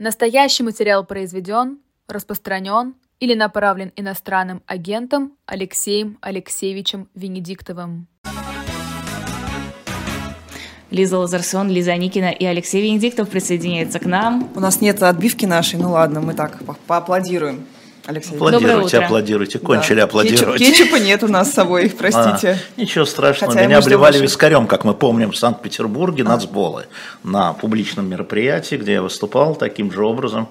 Настоящий материал произведен, распространен или направлен иностранным агентом Алексеем Алексеевичем Венедиктовым. Лиза Лазарсон, Лиза Никина и Алексей Венедиктов присоединяются к нам. У нас нет отбивки нашей, ну ладно, мы так по поаплодируем. Алексей. Аплодируйте, аплодируйте. Кончили да. аплодировать. Кетчуп, кетчупа нет у нас с собой, простите. А, ничего страшного. Хотя Меня обливали больше... вискарем, как мы помним, в Санкт-Петербурге, а. нацболы, на публичном мероприятии, где я выступал таким же образом.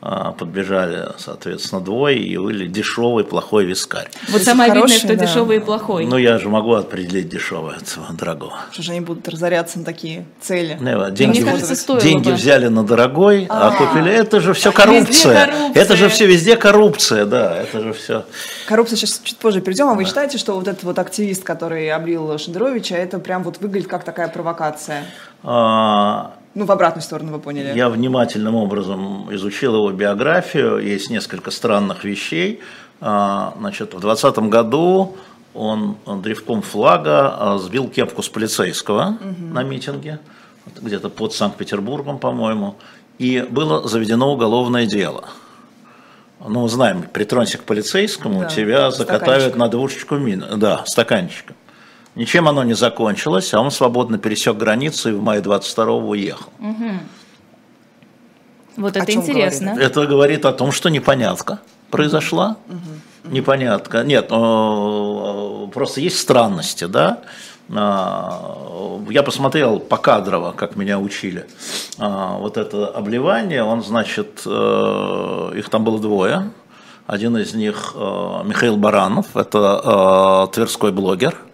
А, подбежали, соответственно, двое и вылили дешевый плохой вискарь. Вот самое обидное, что да. дешевый и плохой. Ну, я же могу определить дешевое от дорогого. Что же они будут разоряться на такие цели? Не, деньги Мне кажется, деньги бы. взяли на дорогой, а, а купили. Это же все коррупция. коррупция. Это же все везде коррупция, да, это же все. Коррупция сейчас чуть позже перейдем. А вы да. считаете, что вот этот вот активист, который облил Шендеровича, это прям вот выглядит как такая провокация? А, ну, в обратную сторону вы поняли. Я внимательным образом изучил его биографию. Есть несколько странных вещей. А, значит, в 2020 году он древком флага а, сбил кепку с полицейского угу. на митинге, где-то под Санкт-Петербургом, по-моему, и было заведено уголовное дело. Ну, мы знаем, притронься к полицейскому, да, тебя закатают на двушечку мин, да, стаканчика. Ничем оно не закончилось, а он свободно пересек границу и в мае 22 уехал. Угу. Вот это интересно. Говорит? Это говорит о том, что непонятка произошла. Угу. Непонятка. Нет, ну, просто есть странности, да. А, я посмотрел по кадрово, как меня учили, а, вот это обливание, он, значит, э, их там было двое. Один из них э, Михаил Баранов, это тверской блогер –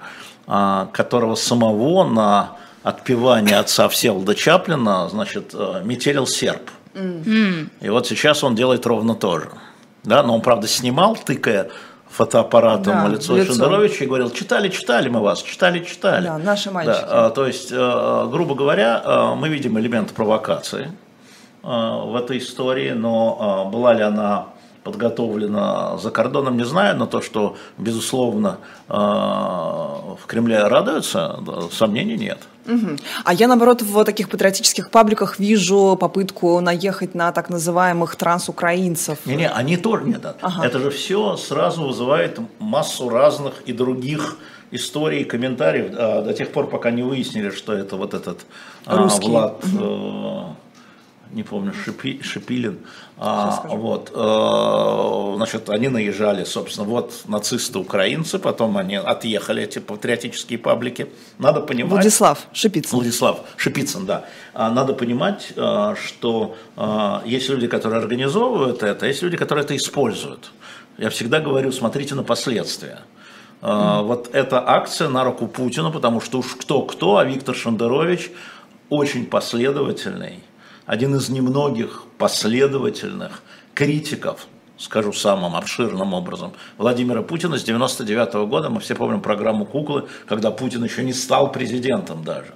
которого самого на отпевание отца Всеволода Чаплина, значит, э, метелил серп. Mm. И вот сейчас он делает ровно то же. Да, но он, правда, снимал, тыкая фотоаппаратом да, лицо, лицо Шендеровича и говорил, читали, читали мы вас, читали, читали. Да, наши мальчики. Да, то есть, э, грубо говоря, э, мы видим элемент провокации в этой истории, но была ли она подготовлено за кордоном, не знаю, но то, что, безусловно, э, в Кремле радуются, сомнений нет. Угу. А я, наоборот, в таких патриотических пабликах вижу попытку наехать на так называемых трансукраинцев. Не-не, они тоже нет. Ага. Это же все сразу вызывает массу разных и других историй комментариев а, до тех пор, пока не выяснили, что это вот этот а, Влад... Угу не помню, Шипи, Шипилин. А, вот, э, значит, они наезжали, собственно, вот нацисты украинцы, потом они отъехали, эти патриотические паблики. Надо понимать... Владислав Шипицын. Владислав Шипицын, да. А, надо понимать, э, что э, есть люди, которые организовывают это, есть люди, которые это используют. Я всегда говорю, смотрите на последствия. Mm. Вот эта акция на руку Путину, потому что уж кто-кто, а Виктор Шендерович очень последовательный один из немногих последовательных критиков, скажу самым обширным образом, Владимира Путина с 99 года. Мы все помним программу «Куклы», когда Путин еще не стал президентом даже.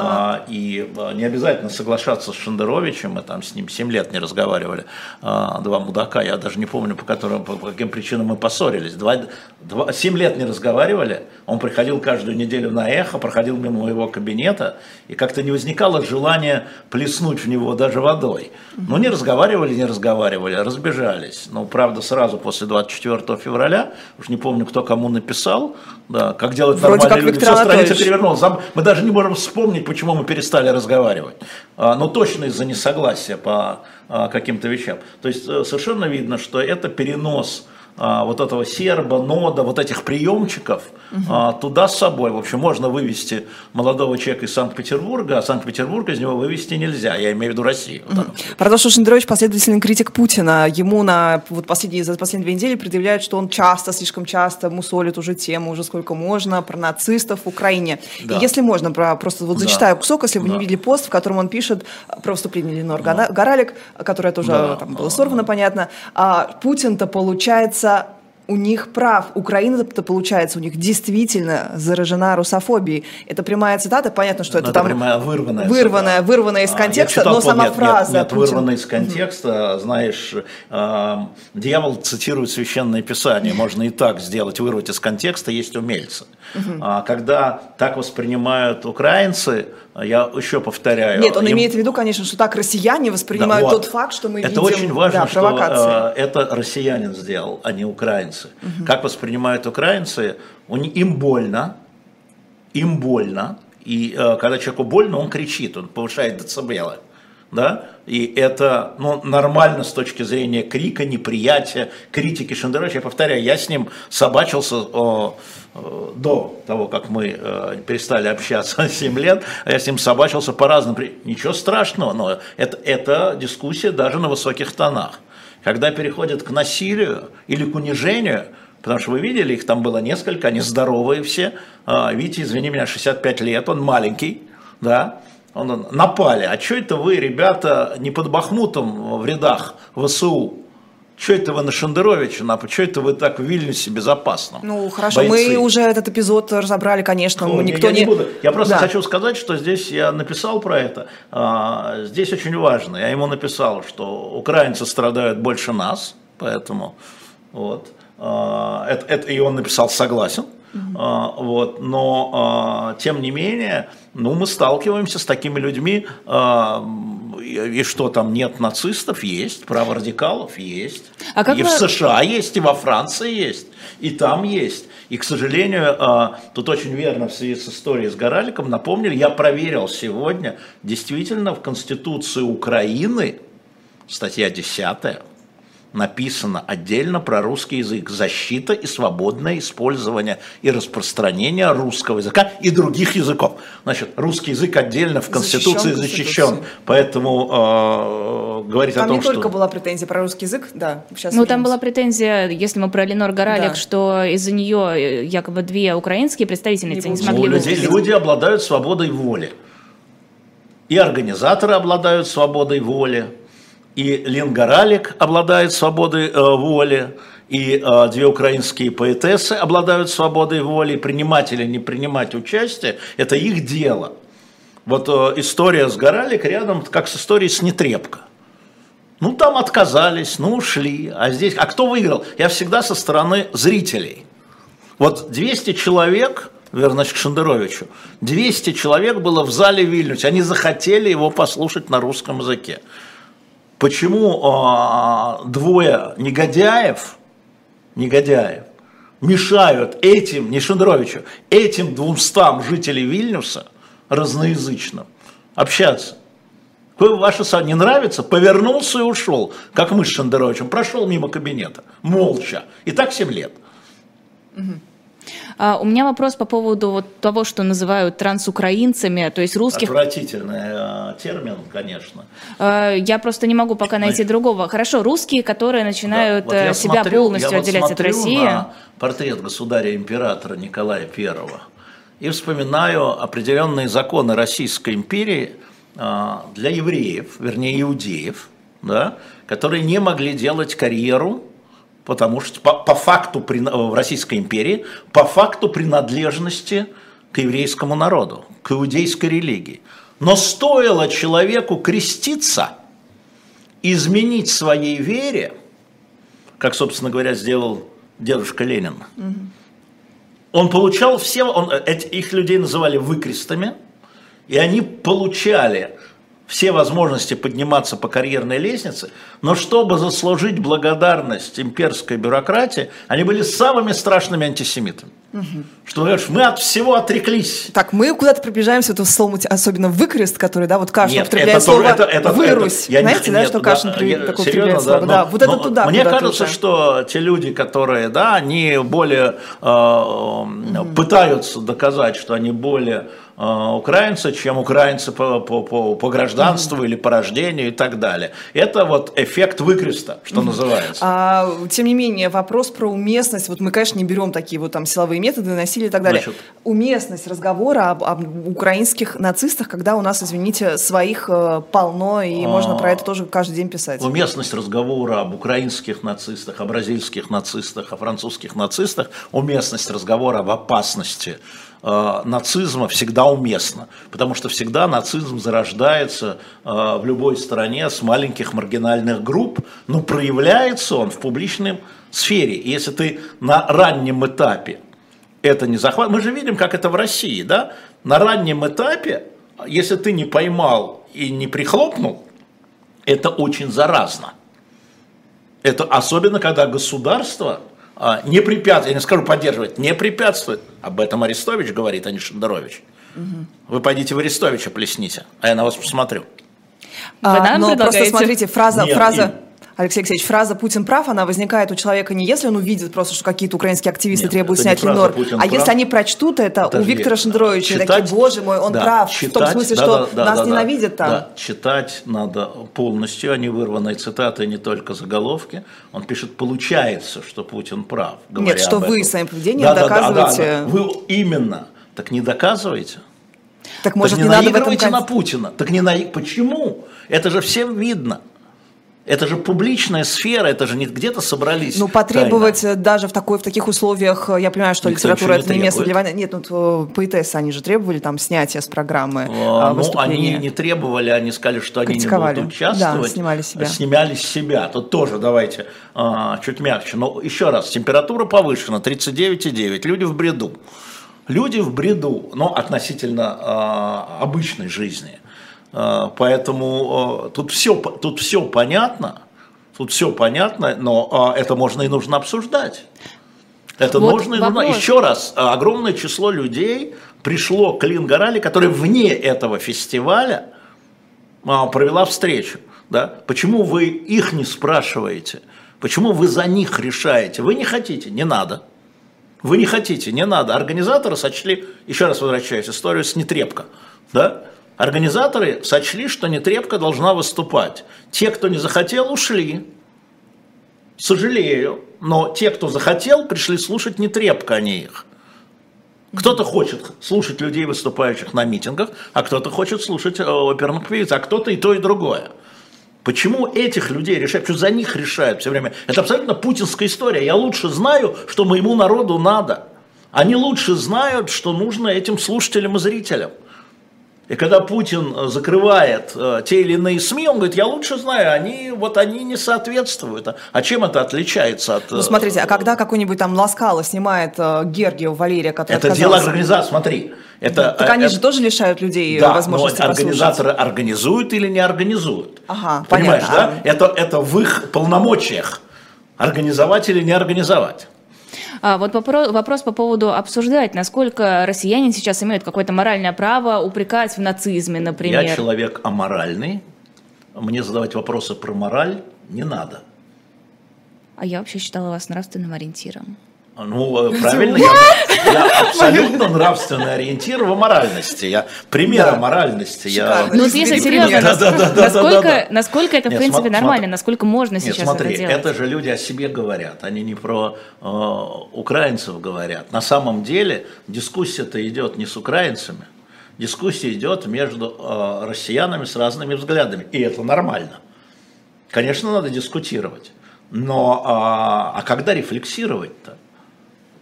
А, и а, не обязательно соглашаться с Шендеровичем, мы там с ним 7 лет не разговаривали, а, два мудака, я даже не помню, по, которым, по каким причинам мы поссорились. Два, два, 7 лет не разговаривали, он приходил каждую неделю на эхо, проходил мимо моего кабинета, и как-то не возникало желания плеснуть в него даже водой. Но не разговаривали, не разговаривали, разбежались. Ну, правда, сразу после 24 февраля, уж не помню, кто кому написал, да, как делать Вроде нормальные люди, все страница перевернулась. Мы даже не можем вспомнить, почему мы перестали разговаривать. А, но точно из-за несогласия по а, каким-то вещам. То есть э, совершенно видно, что это перенос вот этого серба, нода, вот этих приемчиков угу. туда с собой. В общем, можно вывести молодого человека из Санкт-Петербурга, а Санкт-Петербург из него вывести нельзя, я имею в виду Россию. Угу. Что Шендерович последовательный критик Путина. Ему на вот последние, за последние две недели предъявляют, что он часто, слишком часто мусолит уже тему, уже сколько можно, про нацистов в Украине. Да. И если можно, про, просто вот зачитаю да. кусок, если вы да. не видели пост, в котором он пишет про выступление Ленор да. Горалик, которое тоже да. там было сорвано, понятно. А Путин-то, получается, получается, у них прав. Украина-то, получается, у них действительно заражена русофобией. Это прямая цитата, понятно, что это, это там... прямая вырванная. Вырванная, вырванная из а, контекста, читал, но сама нет, фраза... Нет, нет вырванная из контекста, знаешь, э, дьявол цитирует Священное Писание, можно и так сделать, вырвать из контекста, есть умельцы. Угу. А, когда так воспринимают украинцы, Я еще повторяю. Нет, он им... имеет в виду, конечно, что так россияне воспринимают да, вот. тот факт, что мы это видим Это очень важно, да, что э, это россиянин сделал, а не украинцы. Угу. Как воспринимают украинцы, им больно, им больно, и э, когда человеку больно, он кричит, он повышает децибелы да, и это ну, нормально с точки зрения крика, неприятия, критики Шендеровича. Я повторяю, я с ним собачился о, о, до того, как мы э, перестали общаться 7 лет, я с ним собачился по разным, ничего страшного, но это, это дискуссия даже на высоких тонах. Когда переходят к насилию или к унижению, Потому что вы видели, их там было несколько, они здоровые все. А, видите, извини меня, 65 лет, он маленький, да, напали. А что это вы, ребята, не под Бахмутом в рядах ВСУ? Что это вы на Шендеровича, что это вы так в Вильнюсе безопасно? Ну, хорошо, бойцы? мы уже этот эпизод разобрали, конечно, ну, никто я не... не буду. Я просто да. хочу сказать, что здесь я написал про это, а, здесь очень важно, я ему написал, что украинцы страдают больше нас, поэтому вот, а, это, это, и он написал согласен, Uh-huh. вот, но тем не менее, ну, мы сталкиваемся с такими людьми, и что там нет нацистов, есть, праворадикалов есть, а как и вы... в США есть, и во Франции есть, и там есть. И, к сожалению, тут очень верно в связи с историей с Гораликом напомнили, я проверил сегодня, действительно в Конституции Украины, статья 10, написано отдельно про русский язык. Защита и свободное использование и распространение русского языка и других языков. Значит, русский язык отдельно в Конституции защищен. защищен поэтому э, говорить там о том, не что... только была претензия про русский язык, да. Сейчас ну, там была претензия, если мы про Ленор Горалик, да. что из-за нее э, якобы две украинские представительницы не, не смогли... Ну, люди, люди обладают свободой воли. И организаторы обладают свободой воли и Ленгаралик обладает свободой э, воли, и э, две украинские поэтессы обладают свободой воли, принимать или не принимать участие – это их дело. Вот э, история с Горалик рядом, как с историей с Нетребко. Ну, там отказались, ну, ушли. А здесь, а кто выиграл? Я всегда со стороны зрителей. Вот 200 человек, вернусь к Шендеровичу, 200 человек было в зале в Вильнюсе, они захотели его послушать на русском языке почему а, двое негодяев, негодяев мешают этим, не Шендеровичу, этим двумстам жителей Вильнюса разноязычным общаться. Ваше не нравится? Повернулся и ушел, как мы с Шендеровичем, прошел мимо кабинета, молча. И так 7 лет. Угу. А, у меня вопрос по поводу вот того, что называют трансукраинцами, то есть русских... Отвратительный э, термин, конечно. А, я просто не могу пока найти Значит, другого. Хорошо, русские, которые начинают да, вот э, себя смотрю, полностью я отделять вот от России. На портрет государя-императора Николая Первого и вспоминаю определенные законы Российской империи э, для евреев, вернее иудеев, да, которые не могли делать карьеру потому что по, по факту в Российской империи, по факту принадлежности к еврейскому народу, к иудейской религии. Но стоило человеку креститься, изменить своей вере, как, собственно говоря, сделал дедушка Ленин, он получал все, он, эти, их людей называли выкрестами, и они получали все возможности подниматься по карьерной лестнице, но чтобы заслужить благодарность имперской бюрократии, они были самыми страшными антисемитами. Угу. Что говоришь, мы от всего отреклись. Так, мы куда-то приближаемся к слову, особенно выкрест, который, да, вот Кашин употребляет слово это, это, «вырусь». Это, я Знаете, не, да, нет, что Кашин да, я, такое серьезно, слово? Да, да, вот это туда. Мне кажется, уже. что те люди, которые, да, они более э, угу. пытаются доказать, что они более Э, украинцы, чем украинцы по, по, по, по гражданству или по рождению и так далее. Это вот эффект выкреста, что называется. А, тем не менее, вопрос про уместность, вот мы, конечно, не берем такие вот там силовые методы, насилие и так далее. Значит, уместность разговора об, об украинских нацистах, когда у нас, извините, своих э, полно, и а, можно про это тоже каждый день писать. Уместность разговора об украинских нацистах, о бразильских нацистах, о французских нацистах, уместность разговора об опасности Э, нацизма всегда уместно, потому что всегда нацизм зарождается э, в любой стране с маленьких маргинальных групп, но проявляется он в публичной сфере. И если ты на раннем этапе это не захват, мы же видим, как это в России, да, на раннем этапе если ты не поймал и не прихлопнул, это очень заразно. Это особенно, когда государство не препятствует, я не скажу поддерживать, не препятствует. Об этом Арестович говорит, а не Шендерович. Угу. Вы пойдите в Арестовича плесните, а я на вас посмотрю. А, но просто смотрите, фраза, Нет, фраза, Алексей Алексеевич, фраза «Путин прав», она возникает у человека не если он увидит просто, что какие-то украинские активисты Нет, требуют снять Ленор, а прав. если они прочтут это Подожди, у Виктора Шендеровича, читать, такие, боже мой, он да, прав, читать, в том смысле, да, что да, нас да, ненавидят да, там. Да, читать надо полностью, а не вырванные цитаты, не только заголовки. Он пишет «получается, что Путин прав», Нет, что вы своим поведением да, доказываете. Да, да, да, Вы именно, так не доказываете. Так может так не, не надо в этом... на Путина. Так не на... Почему? Это же всем видно. Это же публичная сфера, это же не где-то собрались. Ну, потребовать тайно. даже в, такой, в таких условиях, я понимаю, что Никто литература это не место для войны. Нет, ну, поэтессы, они же требовали там снятия с программы а, Ну, они не требовали, они сказали, что они не будут участвовать. Да, снимали себя. Снимали себя. Тут тоже давайте а, чуть мягче. Но еще раз, температура повышена, 39,9, люди в бреду. Люди в бреду, но относительно а, обычной жизни – поэтому а, тут все, тут все понятно, тут все понятно, но а, это можно и нужно обсуждать. Это вот нужно и нужно. Еще раз, огромное число людей пришло к Лин Горали, который вне этого фестиваля провела встречу. Да? Почему вы их не спрашиваете? Почему вы за них решаете? Вы не хотите, не надо. Вы не хотите, не надо. Организаторы сочли, еще раз возвращаюсь, историю с нетрепко. Да? Организаторы сочли, что Нетребко должна выступать. Те, кто не захотел, ушли. Сожалею, но те, кто захотел, пришли слушать Нетребко, а не их. Кто-то хочет слушать людей, выступающих на митингах, а кто-то хочет слушать э, оперных певиц, а кто-то и то, и другое. Почему этих людей решают? Что за них решают все время? Это абсолютно путинская история. Я лучше знаю, что моему народу надо. Они лучше знают, что нужно этим слушателям и зрителям. И когда Путин э, закрывает э, те или иные СМИ, он говорит, я лучше знаю, они вот они не соответствуют. А чем это отличается от... Ну смотрите, а когда какой-нибудь там Ласкало снимает э, Гергию Валерия, который Это отказался... дело организации, смотри. Это, так они это... же тоже лишают людей да, возможности но организаторы послушать. организуют или не организуют. Ага, Понимаешь, понятно. да? Это, это в их полномочиях. Организовать или не организовать. А, вот вопрос по поводу обсуждать, насколько россияне сейчас имеют какое-то моральное право упрекать в нацизме, например. Я человек аморальный, мне задавать вопросы про мораль не надо. А я вообще считала вас нравственным ориентиром. Ну, э, правильно, я, я абсолютно нравственный ориентир в моральности. Я пример да. моральности. Я... Ну, если серьезно, да, да, да, насколько, да, да, да. насколько это, Нет, в принципе, смотри, нормально, насколько можно Нет, сейчас смотри, это делать? это же люди о себе говорят, они не про э, украинцев говорят. На самом деле дискуссия-то идет не с украинцами, дискуссия идет между э, россиянами с разными взглядами, и это нормально. Конечно, надо дискутировать. Но а, а когда рефлексировать-то?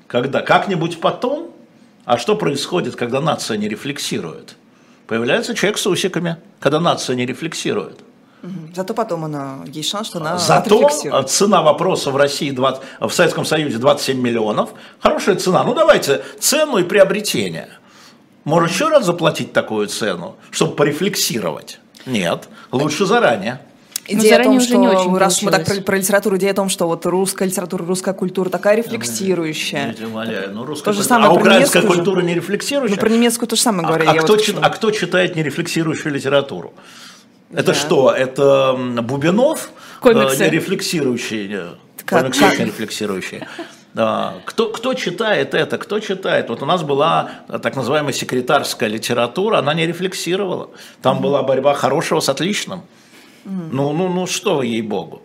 Когда? Как-нибудь потом? А что происходит, когда нация не рефлексирует? Появляется человек с усиками, когда нация не рефлексирует. Зато потом она, есть шанс, что она Зато цена вопроса в России, 20, в Советском Союзе 27 миллионов. Хорошая цена. Ну давайте цену и приобретение. Может еще раз заплатить такую цену, чтобы порефлексировать? Нет, лучше заранее. Идея о том, что, не очень раз мы так про, про литературу, идея о том, что вот русская литература, русская культура такая рефлексирующая. Я умоляю, ну, русская то же самое а украинская культура не рефлексирующая? Ну, про немецкую то же самое говорили. А, а, кто, вот а кто читает нерефлексирующую литературу? Это да. что? Это Бубинов? Комиксы. Э, рефлексирующий. Э, как, комиксы как? рефлексирующие. Да. Кто, кто читает это, кто читает? Вот у нас была так называемая секретарская литература, она не рефлексировала. Там mm-hmm. была борьба хорошего с отличным. Ну, ну, ну что ей-богу.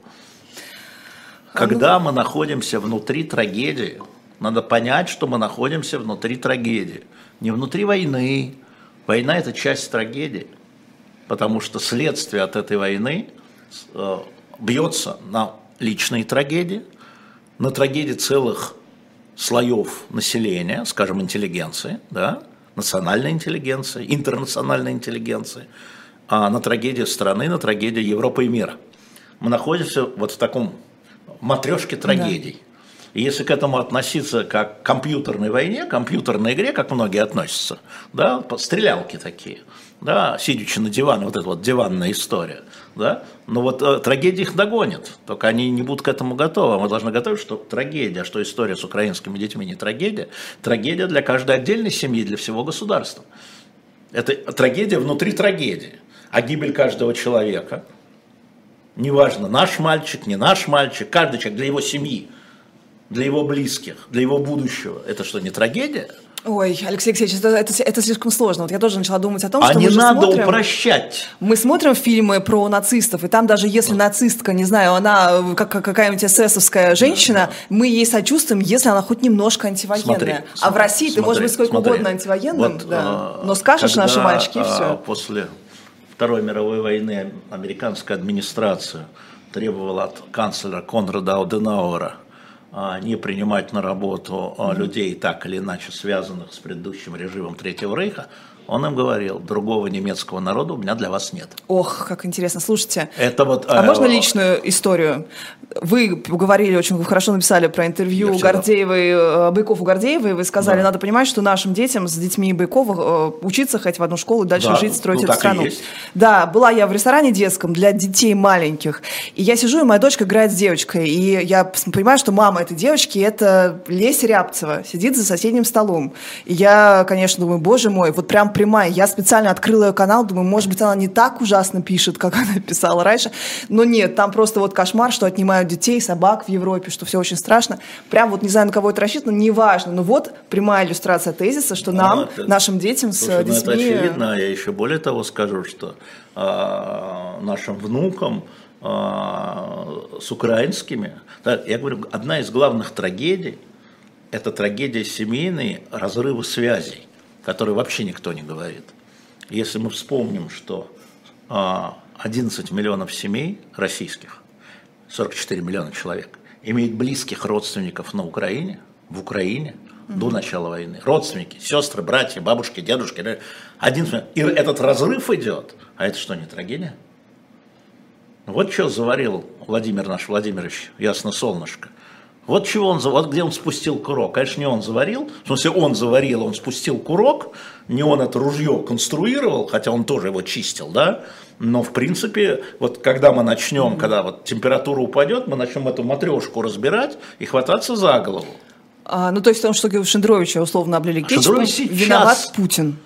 Когда мы находимся внутри трагедии, надо понять, что мы находимся внутри трагедии. Не внутри войны. Война – это часть трагедии. Потому что следствие от этой войны э, бьется на личные трагедии, на трагедии целых слоев населения, скажем, интеллигенции, да, национальной интеллигенции, интернациональной интеллигенции – а на трагедию страны, на трагедию Европы и мира. Мы находимся вот в таком матрешке трагедий. И если к этому относиться как к компьютерной войне, компьютерной игре, как многие относятся, да, стрелялки такие, да, сидячи на диване, вот эта вот диванная история, да, но вот э, трагедия их догонит, только они не будут к этому готовы. Мы должны готовить, что трагедия, что история с украинскими детьми не трагедия, трагедия для каждой отдельной семьи, для всего государства. Это трагедия внутри трагедии. А гибель каждого человека, неважно, наш мальчик, не наш мальчик, каждый человек для его семьи, для его близких, для его будущего, это что, не трагедия? Ой, Алексей Алексеевич, это, это, это слишком сложно. Вот я тоже начала думать о том, а что не мы надо смотрим, упрощать. Мы смотрим фильмы про нацистов, и там даже если нацистка, не знаю, она э, как, какая-нибудь эсэсовская женщина, да, да. мы ей сочувствуем, если она хоть немножко антивоенная. Смотри, а смотри, в России смотри, ты можешь быть сколько смотри. угодно антивоенным, вот, да. А, но скажешь когда, наши мальчики, и все. После Второй мировой войны американская администрация требовала от канцлера Конрада Ауденауэра а, не принимать на работу mm-hmm. людей, так или иначе связанных с предыдущим режимом Третьего Рейха, он им говорил, другого немецкого народа у меня для вас нет. Ох, как интересно. Слушайте, это вот, а э, можно личную историю? Вы говорили, очень хорошо написали про интервью Гордеевой, э, Байков у Гордеевой, вы сказали, да. надо понимать, что нашим детям с детьми Байкова э, учиться хоть в одну школу и дальше да, жить, строить ну, эту страну. Да, была я в ресторане детском для детей маленьких, и я сижу, и моя дочка играет с девочкой, и я понимаю, что мама этой девочки это Леся Рябцева, сидит за соседним столом. И я, конечно, думаю, боже мой, вот прям прямая. Я специально открыла ее канал, думаю, может быть, она не так ужасно пишет, как она писала раньше. Но нет, там просто вот кошмар, что отнимают детей, собак в Европе, что все очень страшно. Прям вот не знаю, на кого это рассчитано, неважно. Но вот прямая иллюстрация тезиса, что нам, а, это, нашим детям слушай, с детьми... Ну, это очевидно, я еще более того скажу, что а, нашим внукам а, с украинскими, да, я говорю, одна из главных трагедий – это трагедия семейной разрыва связей который вообще никто не говорит. Если мы вспомним, что 11 а, миллионов семей российских, 44 миллиона человек, имеют близких родственников на Украине, в Украине, угу. до начала войны. Родственники, сестры, братья, бабушки, дедушки. Один, и этот разрыв идет. А это что, не трагедия? Вот что заварил Владимир наш Владимирович, ясно солнышко. Вот чего он, вот где он спустил курок. Конечно, не он заварил, в смысле он заварил, он спустил курок, не он это ружье конструировал, хотя он тоже его чистил, да, но в принципе, вот когда мы начнем, когда вот температура упадет, мы начнем эту матрешку разбирать и хвататься за голову. А, ну, то есть, потому что Шендровича условно облили кетчупом, сейчас... виноват Путин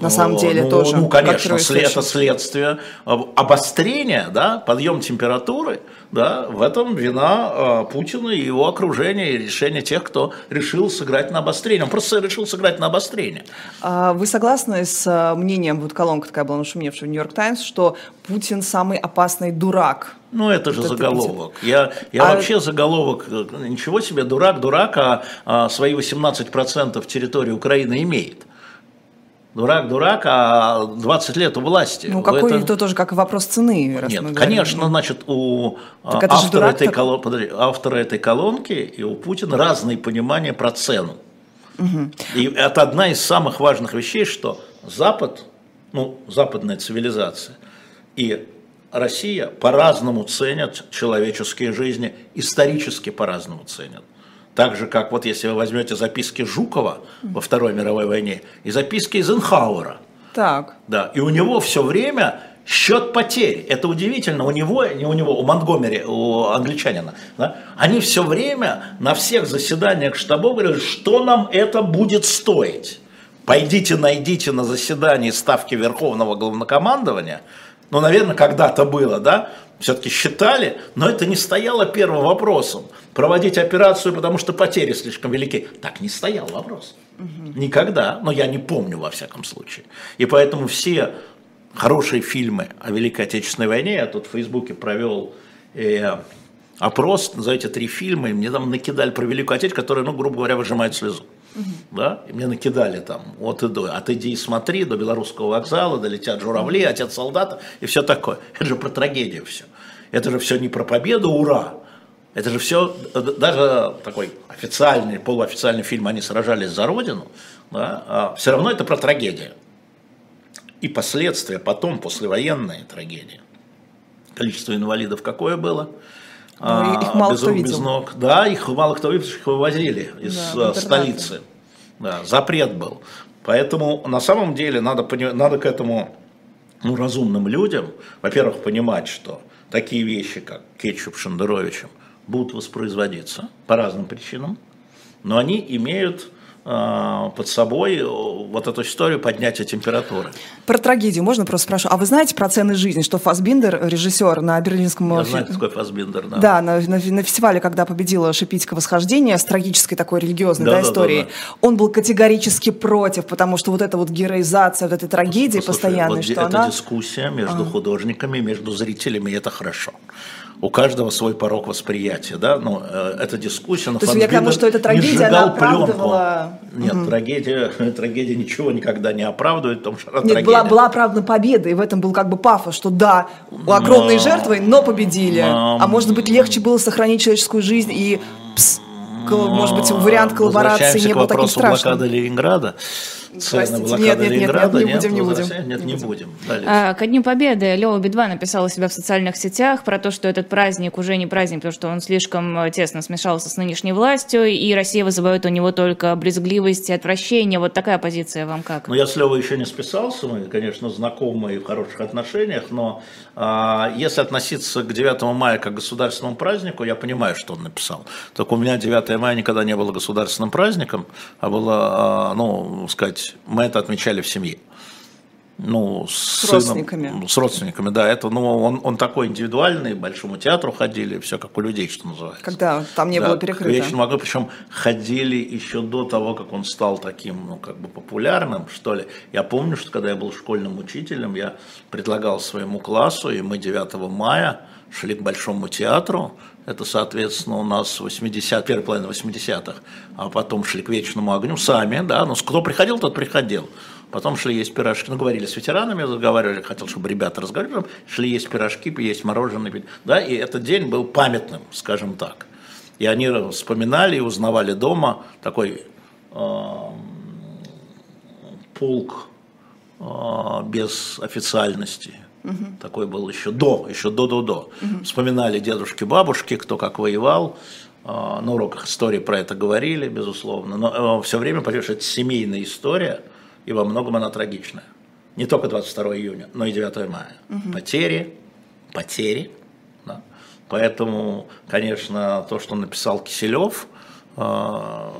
на самом деле ну, тоже. Ну, конечно, след, это следствие обострения, да, подъем температуры, да, в этом вина э, Путина и его окружения, и решение тех, кто решил сыграть на обострение. Он просто решил сыграть на обострение. А вы согласны с а, мнением, вот колонка такая была нашумевшая в «Нью-Йорк Таймс», что Путин самый опасный дурак? Ну, это же вот заголовок. Это я, я а... вообще заголовок, э, ничего себе, дурак, дурак, а, а свои 18% территории Украины имеет. Дурак, дурак, а 20 лет у власти. Ну, какой это тоже как вопрос цены. Раз Нет, конечно, значит, у автора, дурак, этой так... колон... Подожди, автора этой колонки и у Путина разные понимания про цену. Угу. И это одна из самых важных вещей, что Запад, ну, западная цивилизация и Россия по-разному ценят человеческие жизни, исторически по-разному ценят. Так же, как вот если вы возьмете записки Жукова во Второй мировой войне и записки Эйзенхауэра. Так. Да, и у него все время счет потерь. Это удивительно. У него, не у него, у Монтгомери, у англичанина, да, они все время на всех заседаниях штабов говорят, что нам это будет стоить. Пойдите, найдите на заседании ставки Верховного Главнокомандования. Ну, наверное, когда-то было, да, все-таки считали, но это не стояло первым вопросом. Проводить операцию, потому что потери слишком велики. Так не стоял вопрос. Угу. Никогда, но я не помню во всяком случае. И поэтому все хорошие фильмы о Великой Отечественной войне, я тут в Фейсбуке провел э, опрос за эти три фильма, и мне там накидали про Великую Отечественную, которая, ну, грубо говоря, выжимает слезу. Угу. Да? И мне накидали там от и до, от иди и смотри, до Белорусского вокзала, долетят журавли, отец солдата и все такое. Это же про трагедию все. Это же все не про победу, ура. Это же все, даже такой официальный, полуофициальный фильм «Они сражались за Родину», да, а все равно это про трагедию. И последствия потом, послевоенные трагедии. Количество инвалидов какое было? Ну, их мало без кто рук, видел. без ног. Да, их мало кто видел, их вывозили из да, столицы. Да, запрет был. Поэтому на самом деле надо, надо к этому ну, разумным людям, во-первых, понимать, что такие вещи, как кетчуп Шендеровичем, будут воспроизводиться по разным причинам, но они имеют а, под собой э, вот эту историю поднятия температуры. Про трагедию можно просто спрашивать. А вы знаете про цены жизни, что Фасбиндер, режиссер на берлинском... Я знаю, какой Фасбиндер, да. Да, на, на, на фестивале, когда победила Шипитько восхождение с трагической такой религиозной да, да, историей, да, да. он был категорически против, потому что вот эта вот героизация вот этой трагедии Послушай, постоянной, вот что это она... дискуссия между а. художниками, между зрителями, и это хорошо у каждого свой порог восприятия, да, но ну, э, эта дискуссия. То есть я к тому, что эта трагедия, она оправдывала... Пленку. Нет, угу. трагедия, трагедия ничего никогда не оправдывает, потому что Нет, трагедия. была, была оправдана победа, и в этом был как бы пафос, что да, огромные но... жертвы, но победили. Но... А может быть, легче было сохранить человеческую жизнь и... Пс, может быть, вариант коллаборации не был таким страшным. блокады Ленинграда цены нет, нет, Ленинграда? Нет, не будем, не будем. Нет, не будем. А, ко Дню Победы Лева Бедва написала себя в социальных сетях про то, что этот праздник уже не праздник, потому что он слишком э, тесно смешался с нынешней властью, и Россия вызывает у него только брезгливость и отвращение. Вот такая позиция вам как? Ну, я с Левой еще не списался, мы, конечно, знакомы и в хороших отношениях, но если относиться к 9 мая как к государственному празднику, я понимаю, что он написал. Только у меня 9 мая никогда не было государственным праздником, а было, а, ну, сказать, мы это отмечали в семье. Ну, с, с сыном, родственниками. С родственниками, да. Это, ну, он, он такой индивидуальный, к Большому театру ходили, все как у людей, что называется. Когда там не да, было перекрыто. Вечно могу, причем ходили еще до того, как он стал таким, ну, как бы популярным, что ли. Я помню, что когда я был школьным учителем, я предлагал своему классу, и мы 9 мая шли к Большому театру, это, соответственно, у нас 80, первая половина 80-х, а потом шли к вечному огню сами, да, ну, кто приходил, тот приходил. Потом шли есть пирожки, ну, говорили с ветеранами, разговаривали, хотел, чтобы ребята разговаривали, шли есть пирожки, есть мороженое, да, и этот день был памятным, скажем так. И они вспоминали и узнавали дома такой э, полк э, без официальности, Угу. Такой был еще до, еще до-до-до. Угу. Вспоминали дедушки, бабушки, кто как воевал. А, на уроках истории про это говорили, безусловно. Но э, все время, понимаешь, это семейная история, и во многом она трагичная. Не только 22 июня, но и 9 мая. Угу. Потери, потери. Да. Поэтому, конечно, то, что написал Киселев, а,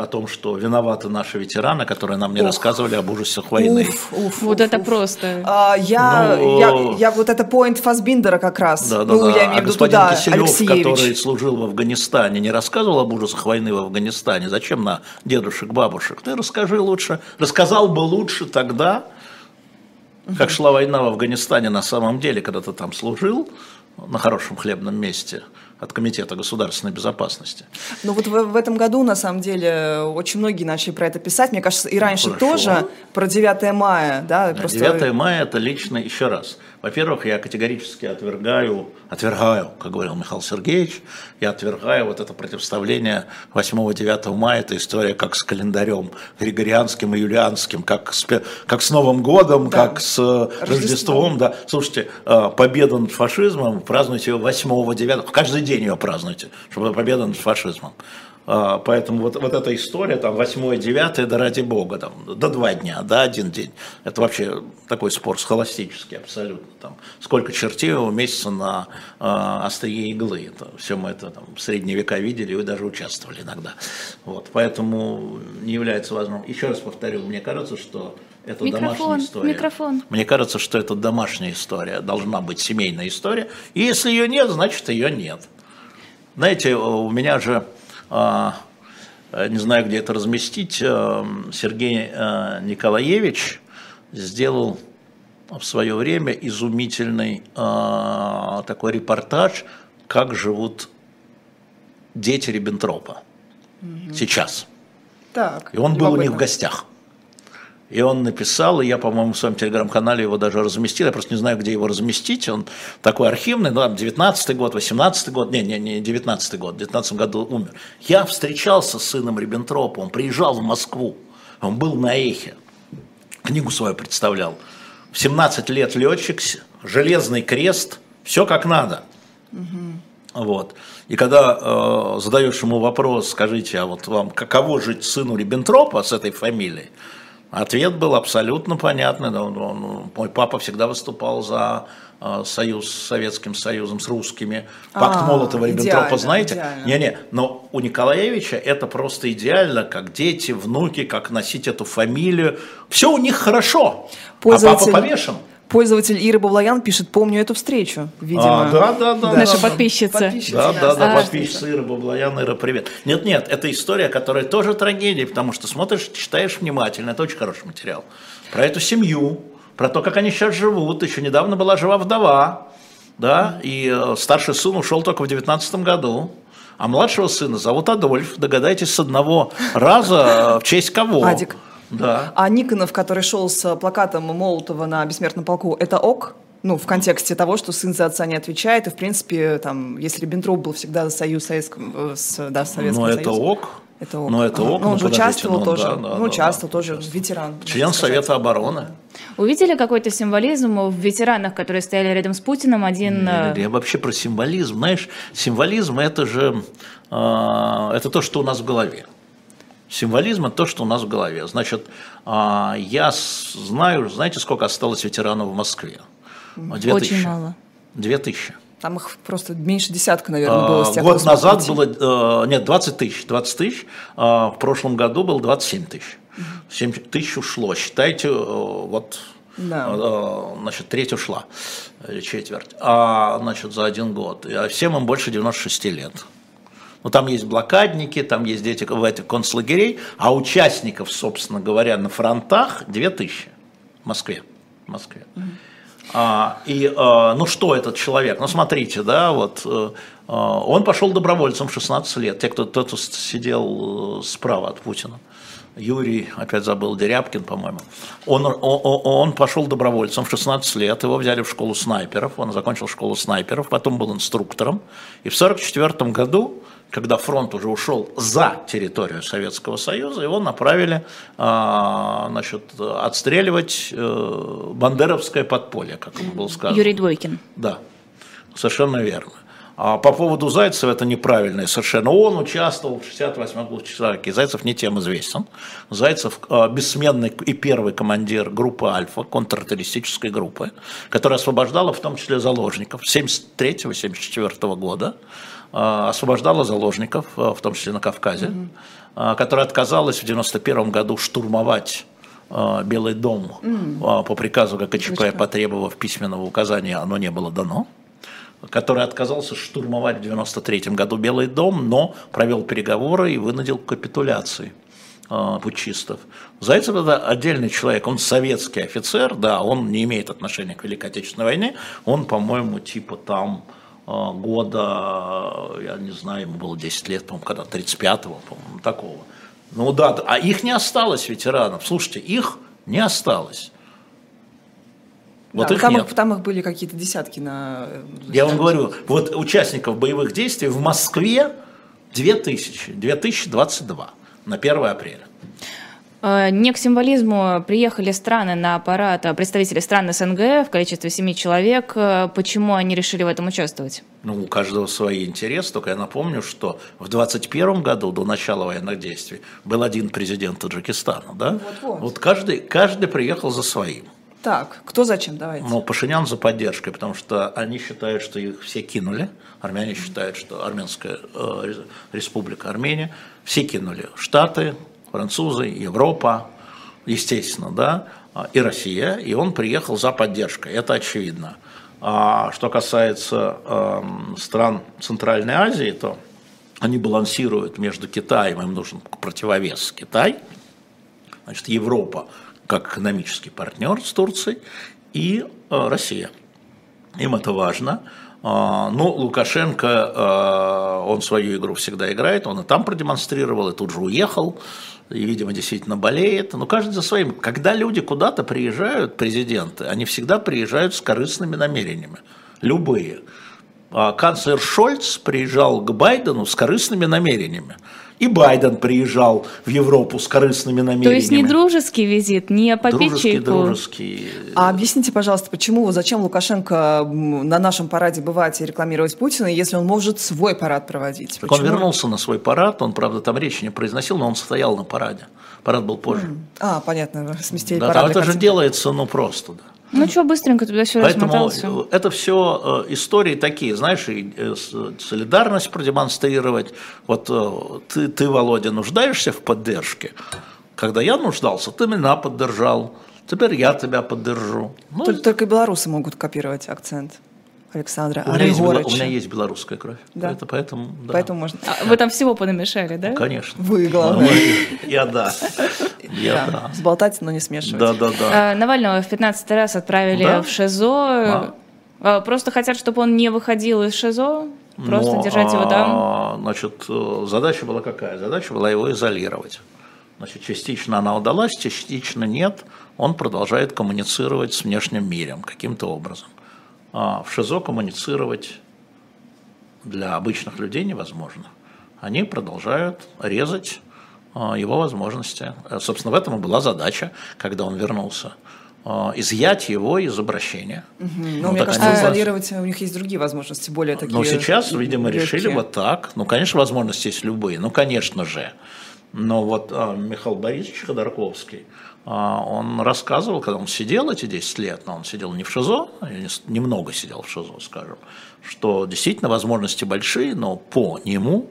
о том, что виноваты наши ветераны, которые нам не уф. рассказывали об ужасах войны. Уф, уф, вот уф, это уф. просто. А, я, ну, я, я вот это point Фасбиндера как раз. Да, да, ну, да. я имею в а виду господин туда, Киселев, который служил в Афганистане, не рассказывал об ужасах войны в Афганистане. Зачем на дедушек, бабушек? Ты расскажи лучше. Рассказал бы лучше тогда, как шла война в Афганистане на самом деле, когда ты там служил на хорошем хлебном месте – от Комитета государственной безопасности. Ну вот в, в этом году, на самом деле, очень многие начали про это писать. Мне кажется, и раньше Хорошо. тоже, про 9 мая. Да, просто... 9 мая – это лично, еще раз, во-первых, я категорически отвергаю, отвергаю, как говорил Михаил Сергеевич, я отвергаю вот это противоставление 8-9 мая, это история как с календарем григорианским и юлианским, как с, как с Новым годом, да. как с Рождеством. Рождеством. Да. Слушайте, э, победа над фашизмом празднуйте 8-9, каждый день ее празднуйте, чтобы победа над фашизмом. А, поэтому вот, вот эта история, там, 8 девятое, да ради бога, там, до два дня, да, один день. Это вообще такой спор схоластический абсолютно. Там, сколько чертей уместится на э, острие иглы. Это, все мы это там, в средние века видели и даже участвовали иногда. Вот, поэтому не является возможным. Еще раз повторю, мне кажется, что это микрофон, домашняя история. Микрофон. Мне кажется, что это домашняя история, должна быть семейная история. И если ее нет, значит ее нет. Знаете, у меня же не знаю, где это разместить, а, Сергей а, Николаевич сделал в свое время изумительный такой репортаж, как живут дети Риббентропа угу. сейчас. Так, и он был у них в гостях. И он написал, и я, по-моему, в своем телеграм-канале его даже разместил, я просто не знаю, где его разместить, он такой архивный, ну, 19-й год, 18-й год, не, не, не 19-й год, в 19 году умер. Я встречался с сыном Риббентропа, он приезжал в Москву, он был на Эхе, книгу свою представлял. В 17 лет летчик, железный крест, все как надо. Угу. Вот. И когда э, задаешь ему вопрос, скажите, а вот вам каково жить сыну Риббентропа с этой фамилией? Ответ был абсолютно понятный. Он, он, мой папа всегда выступал за э, союз с Советским Союзом, с русскими. Пакт а, Молотова-Риббентропа, знаете? Не-не, но у Николаевича это просто идеально, как дети, внуки, как носить эту фамилию. Все у них хорошо, а папа повешен. Пользователь Ира Баблоян пишет, помню эту встречу, видимо. А, да, да, да. Наша да, подписчица. подписчица. Да, да, да, а, подписчица Ира Баблоян. Ира, привет. Нет, нет, это история, которая тоже трагедия, потому что смотришь, читаешь внимательно, это очень хороший материал. Про эту семью, про то, как они сейчас живут. Еще недавно была жива вдова, да, и э, старший сын ушел только в 19 году. А младшего сына зовут Адольф. Догадайтесь, с одного раза э, в честь кого? Адик. Да. А Никонов, который шел с плакатом Молотова на бессмертном полку, это ок? Ну, в контексте того, что сын за отца не отвечает, и, в принципе, там, если Риббентроп был всегда за союз Советском, э, с, да, Советским Но это ок. Это ок. Но это ок. Ну, он же участвовал ну, тоже. Да, да, ну, участвовал да, тоже, участвовал. ветеран. Член Совета обороны. Увидели какой-то символизм в ветеранах, которые стояли рядом с Путиным? Один... Нет, я вообще про символизм. Знаешь, символизм это же э, это то, что у нас в голове. Символизм – это то, что у нас в голове. Значит, а, я знаю, знаете, сколько осталось ветеранов в Москве? Две Очень тысячи. мало. Две тысячи. Там их просто меньше десятка, наверное, было. С тех, Год назад было, э, нет, 20 тысяч. 20 тысяч. А, в прошлом году было 27 тысяч. 7 тысяч ушло. Считайте, э, вот да. Э, значит, треть ушла, или четверть, а, значит, за один год. А всем им больше 96 лет. Ну, там есть блокадники, там есть дети в этих концлагерей, а участников, собственно говоря, на фронтах 2000 в Москве. В Москве. Mm-hmm. А, и, а, ну, что этот человек? Ну, смотрите, да, вот, а, он пошел добровольцем в 16 лет, те, кто, кто сидел справа от Путина. Юрий, опять забыл, Дерябкин, по-моему, он, он, он пошел добровольцем в 16 лет, его взяли в школу снайперов, он закончил школу снайперов, потом был инструктором, и в 1944 году когда фронт уже ушел за территорию Советского Союза, его направили а, значит, отстреливать э, бандеровское подполье, как ему было сказано. Юрий Двойкин. Да, совершенно верно. А по поводу Зайцева это неправильно совершенно. Он участвовал в 68-м Чехословакии. Зайцев не тем известен. Зайцев э, бессменный и первый командир группы «Альфа», контртеррористической группы, которая освобождала в том числе заложников 73-74 года. А, освобождала заложников, а, в том числе на Кавказе, mm-hmm. которая отказалась в 91 году штурмовать Белый дом mm. по приказу ГКЧП, потребовав письменного указания, оно не было дано который отказался штурмовать в 93 году Белый дом, но провел переговоры и вынудил капитуляции э, путчистов. Зайцев это отдельный человек, он советский офицер, да, он не имеет отношения к Великой Отечественной войне, он, по-моему, типа там года, я не знаю, ему было 10 лет, по-моему, когда 35-го, по-моему, такого. Ну да, а их не осталось, ветеранов. Слушайте, их не осталось. Вот да, их там, нет. Их, там их были какие-то десятки на... Э, я вам говорю, вот участников боевых действий в Москве 2000, 2022 на 1 апреля. Э, не к символизму приехали страны на аппарат, э, представители стран СНГ в количестве семи человек. Э, почему они решили в этом участвовать? Ну, у каждого свои интересы. Только я напомню, что в 2021 году, до начала военных действий, был один президент Таджикистана. Да? Вот, вот. вот каждый, каждый приехал за своим. Так, кто зачем, давайте. Ну, Пашинян за поддержкой, потому что они считают, что их все кинули. Армяне считают, что Армянская э, республика Армения. Все кинули. Штаты, французы, Европа, естественно, да, и Россия, и он приехал за поддержкой, это очевидно. А что касается э, стран Центральной Азии, то они балансируют между Китаем, им нужен противовес Китай, значит, Европа как экономический партнер с Турцией и э, Россия. Им это важно. А, ну, Лукашенко, э, он свою игру всегда играет, он и там продемонстрировал, и тут же уехал и, видимо, действительно болеет. Но каждый за своим. Когда люди куда-то приезжают, президенты, они всегда приезжают с корыстными намерениями. Любые. а, канцлер Шольц приезжал к Байдену с корыстными намерениями. И Байден приезжал в Европу с корыстными намерениями. То есть не дружеский визит, не по Дружеский, дружеский. А объясните, пожалуйста, почему, зачем Лукашенко на нашем параде бывать и рекламировать Путина, если он может свой парад проводить? Так он вернулся на свой парад, он, правда, там речи не произносил, но он стоял на параде. Парад был позже. А, понятно, сместили да, парад. Это же делается, ну, просто, да. Ну что, быстренько туда-сюда Поэтому смотался. это все э, истории такие, знаешь, и э, солидарность продемонстрировать. Вот э, ты, ты, Володя, нуждаешься в поддержке. Когда я нуждался, ты меня поддержал. Теперь я тебя поддержу. Ну, только, только белорусы могут копировать акцент. Александра у меня, есть, у меня есть белорусская кровь. Да. Это поэтому, да. поэтому можно. А вы там всего понамешали, да? Ну, конечно. Вы, главное. Я да. Я да. Сболтать, но не смешивать. Да, да, да. А, Навального в 15 раз отправили в ШИЗО. А. Просто хотят, чтобы он не выходил из ШИЗО? Просто держать его там? Значит, э, задача была какая? Задача была его изолировать. Значит, частично она удалась, частично нет. Он продолжает коммуницировать с внешним миром каким-то образом. А, в ШИЗО коммуницировать для обычных людей невозможно. Они продолжают резать а, его возможности. Э, собственно, в этом и была задача, когда он вернулся а, изъять его из обращения. Угу. Ну, мне кажется, изолировать у них есть другие возможности, более такие. Но сейчас, видимо, легкие. решили вот так. Ну, конечно, возможности есть любые. Ну, конечно же. Но вот Михаил Борисович Ходорковский, он рассказывал, когда он сидел эти 10 лет, но он сидел не в ШИЗО, а немного сидел в ШИЗО, скажем, что действительно возможности большие, но по нему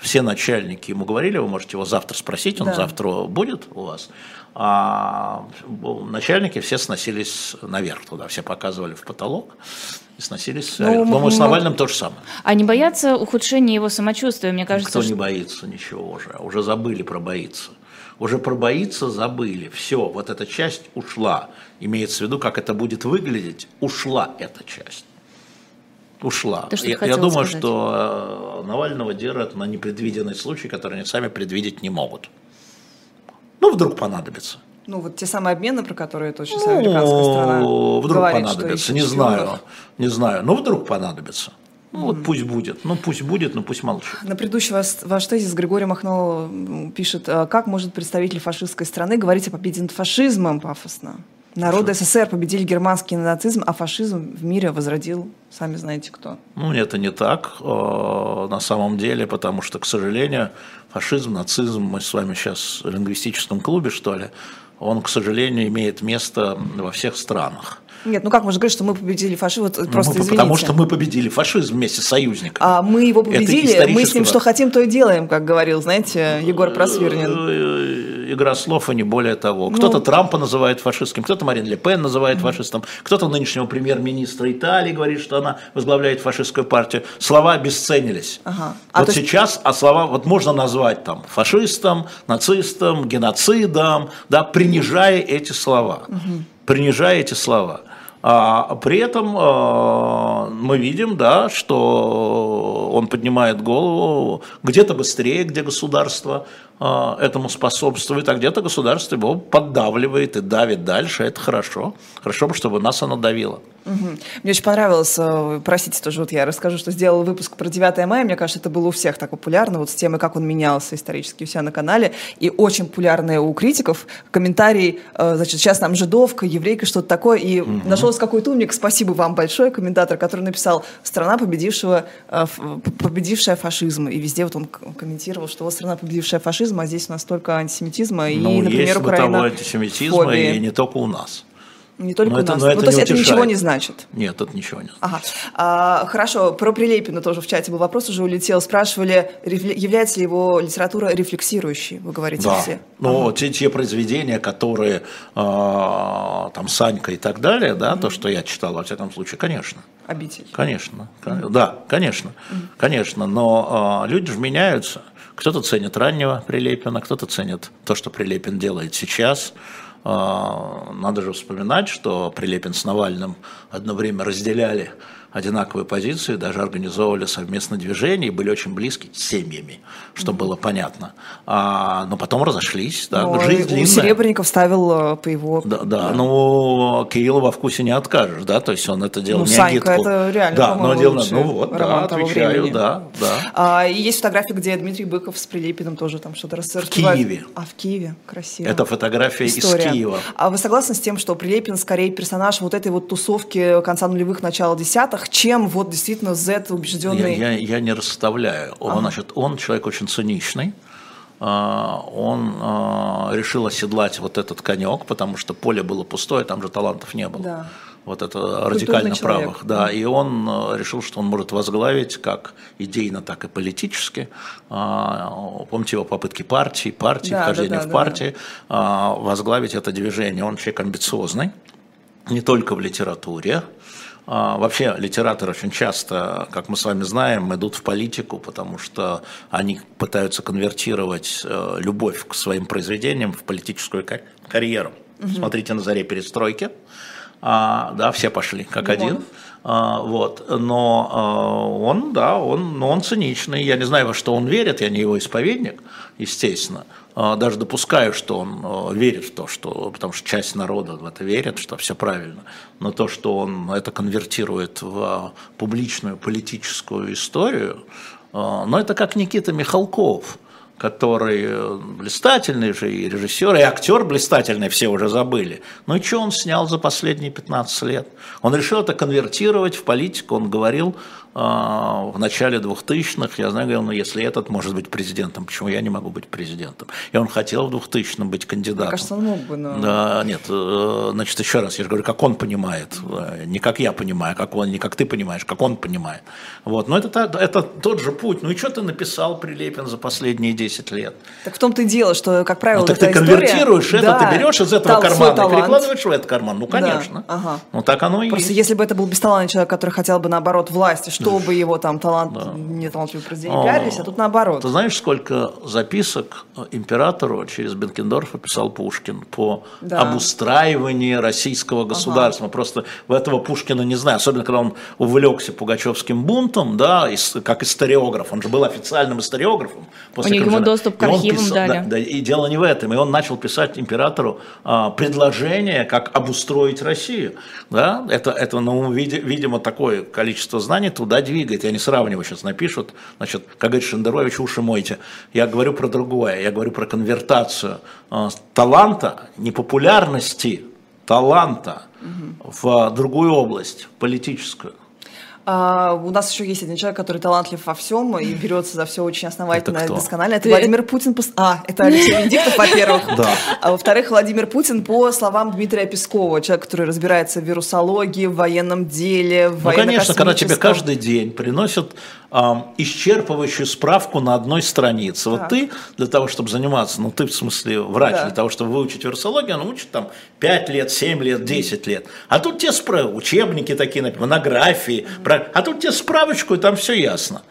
все начальники ему говорили, вы можете его завтра спросить, он да. завтра будет у вас, а начальники все сносились наверх туда, все показывали в потолок и сносились. Ну, Думаю, с Навальным то же самое. А не боятся ухудшения его самочувствия, мне кажется. Кто что... не боится ничего уже, уже забыли про боится уже про боится забыли. Все, вот эта часть ушла. Имеется в виду, как это будет выглядеть, ушла эта часть. Ушла. Ты что я, я думаю, сказать? что э, Навального держат на непредвиденный случай, который они сами предвидеть не могут. Ну, вдруг понадобится. Ну, вот те самые обмены, про которые точно ну, американская страна Вдруг говорит, понадобится, не знаю, не знаю, но вдруг понадобится. Ну вот пусть будет, ну пусть будет, но пусть молчит. На предыдущий ваш, ваш тезис Григорий Махно пишет, «А как может представитель фашистской страны говорить о победе над фашизмом пафосно? Народы Что? СССР победили германский нацизм, а фашизм в мире возродил, сами знаете кто. Ну, это не так э, на самом деле, потому что, к сожалению, фашизм, нацизм, мы с вами сейчас в лингвистическом клубе, что ли, он, к сожалению, имеет место во всех странах. Нет, ну как можно говорить, что мы победили фашизм? Вот ну, просто мы, Потому что мы победили фашизм вместе с союзниками. А мы его победили, мы с ним что хотим, то и делаем, как говорил, знаете, Егор Просвирнин. Э, игра слов, а не более того. Ну. Кто-то ну, Трампа называет фашистским, кто-то Марин Ле Пен называет фашистом, кто-то нынешнего премьер-министра Италии говорит, что она возглавляет фашистскую партию. Слова обесценились. Ага. А вот сейчас, есть... а слова, вот можно назвать там фашистом, нацистом, геноцидом, да, принижая эти слова. Угу. Принижая эти слова. А при этом а, мы видим, да, что он поднимает голову где-то быстрее, где государство а, этому способствует, а где-то государство его поддавливает и давит дальше. Это хорошо. Хорошо, чтобы нас оно давило. Угу. Мне очень понравилось, э, простите, тоже вот я расскажу, что сделала выпуск про 9 мая, мне кажется, это было у всех так популярно, вот с темой, как он менялся исторически у себя на канале, и очень популярные у критиков комментарий, э, значит, сейчас нам жидовка, еврейка, что-то такое, и угу. нашелся какой-то умник, спасибо вам большое, комментатор, который написал «Страна, победившего, э, победившая фашизм», и везде вот он комментировал, что вот страна, победившая фашизм, а здесь у нас только антисемитизма, и, ну, например, есть Украина... антисемитизма, и не только у нас. Не только но у нас. Это, но ну, это то есть это ничего не значит. Нет, это ничего не значит. Ага. А, хорошо, про Прилепина тоже в чате был вопрос, уже улетел. Спрашивали, является ли его литература рефлексирующей, вы говорите да. все. Ну, ага. те, те произведения, которые э, там Санька и так далее, да, mm то, что я читал, во всяком случае, конечно. Обитель. Конечно. mm Да, конечно. mm Конечно. Но э, люди же меняются. Кто-то ценит раннего Прилепина, кто-то ценит то, что Прилепин делает сейчас. А, надо же вспоминать, что Прилепин с Навальным одно время разделяли одинаковые позиции, даже организовывали совместное движение и были очень близки с семьями, чтобы было понятно. А, но потом разошлись. Да, но жизнь длинная. Серебренников ставил э, по его... Да, да, да. ну Кирилла во вкусе не откажешь, да, то есть он это делал ну, не Санька, агитку. это реально, да, но делал, ну вот, да, отвечаю, времени. да, да. А, и есть фотография, где Дмитрий Быков с Прилепиным тоже там что-то рассказывает. В Киеве. А, в Киеве, красиво. Это фотография История. из Киева. А вы согласны с тем, что Прилепин скорее персонаж вот этой вот тусовки конца нулевых, начала десятых, чем вот действительно Z убежденный? Я, я, я не расставляю. Он, ага. значит, он человек очень циничный. А, он а, решил оседлать вот этот конек, потому что поле было пустое, там же талантов не было. Да. Вот это радикально правых. Да, и он а, решил, что он может возглавить как идейно, так и политически. Помните его попытки партии, партии, да, вхождения да, да, в партии, да, да. возглавить это движение. Он человек амбициозный, не только в литературе, вообще литераторы очень часто, как мы с вами знаем, идут в политику, потому что они пытаются конвертировать э, любовь к своим произведениям в политическую карьеру. Угу. Смотрите на заре перестройки. А, да, все пошли как Лимонов. один. А, вот. Но а, он, да, он, но он циничный. Я не знаю, во что он верит, я не его исповедник, естественно. А, даже допускаю, что он а, верит в то, что, потому что часть народа в это верит, что все правильно, но то, что он это конвертирует в а, публичную политическую историю, но это как Никита Михалков, который блистательный же и режиссер, и актер блистательный, все уже забыли. Ну и что он снял за последние 15 лет? Он решил это конвертировать в политику, он говорил а, в начале 2000-х, я знаю, говорил, ну если этот может быть президентом, почему я не могу быть президентом? И он хотел в 2000-м быть кандидатом. Мне кажется, он мог бы, но... Да, нет, э, значит, еще раз, я же говорю, как он понимает, э, не как я понимаю, как он, не как ты понимаешь, как он понимает. Вот, но это, это тот же путь. Ну и что ты написал, Прилепин, за последние 10 лет? Так в том-то и дело, что, как правило, ну, так ты конвертируешь история... это, да, ты берешь из этого кармана и перекладываешь в этот карман. Ну, конечно. Да, ага. Ну, так оно и Просто есть. если бы это был бесталанный человек, который хотел бы, наоборот, власти, чтобы его там талант, да. не талантливый произведение пиарились, а тут наоборот. Ты знаешь, сколько записок императору через Бенкендорфа писал Пушкин по да. обустраиванию российского государства. Ага. Просто в этого Пушкина не знаю, особенно когда он увлекся Пугачевским бунтом, да, как историограф, он же был официальным историографом. После У него доступ к архивам писал, дали. Да, да, и дело не в этом, и он начал писать императору а, предложение, как обустроить Россию. Да? Это, это ну, видимо, такое количество знаний туда двигает. Я не сравниваю, сейчас напишут, значит, как говорит Шендерович, уши мойте. Я говорю про другое, я говорю про конвертацию э, таланта, непопулярности таланта угу. в другую область, политическую. А, у нас еще есть один человек, который талантлив во всем и берется за все очень основательно и досконально. Это Владимир Путин. По... А, это Алексей Венедиктов, во-первых. Да. А во-вторых, Владимир Путин по словам Дмитрия Пескова, человек, который разбирается в вирусологии, в военном деле, в Ну, конечно, когда тебе каждый день приносят исчерпывающую справку на одной странице. Вот ты для того, чтобы заниматься, ну ты в смысле врач, да. для того, чтобы выучить вирусологию, он учит там 5 лет, 7 лет, 10 лет. А тут те справки, учебники такие, монографии, mm-hmm. а тут тебе справочку, и там все ясно.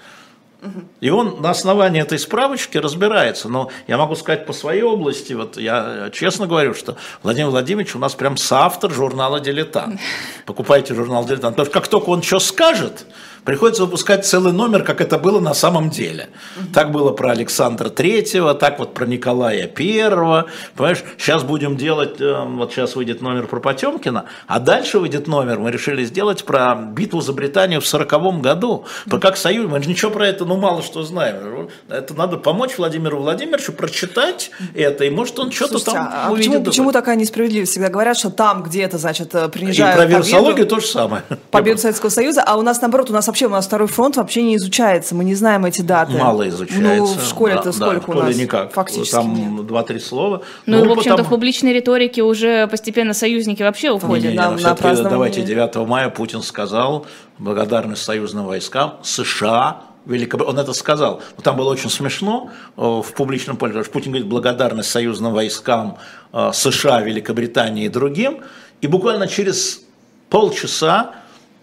И он на основании этой справочки разбирается. Но я могу сказать по своей области, вот я честно говорю, что Владимир Владимирович у нас прям соавтор журнала «Дилетант». Покупайте журнал «Дилетант». Потому что как только он что скажет, приходится выпускать целый номер, как это было на самом деле. Так было про Александра Третьего, так вот про Николая Первого. Понимаешь, сейчас будем делать, эм, вот сейчас выйдет номер про Потемкина, а дальше выйдет номер, мы решили сделать про битву за Британию в сороковом году. Про как союз, мы же ничего про это, ну, мало что знаем. Это надо помочь Владимиру Владимировичу прочитать это, и может он что-то там а увидит. Почему, почему такая несправедливость? Всегда говорят, что там где-то, значит, э, принижают И про вирусологию то же самое. Победу Советского Союза, а у нас, наоборот, у нас вообще у нас второй фронт вообще не изучается, мы не знаем эти даты. Мало изучается. Ну, в школе-то да, сколько да, в школе у нас? никак. Фактически Там два-три слова. Ну, ну в общем-то, потому... в публичной риторике уже постепенно союзники вообще уходят. Не, не, на, на празднование... Давайте 9 мая Путин сказал благодарность союзным войскам США Великобритания, он это сказал. Но там было очень смешно э, в публичном поле. Путин говорит благодарность союзным войскам э, США, Великобритании и другим. И буквально через полчаса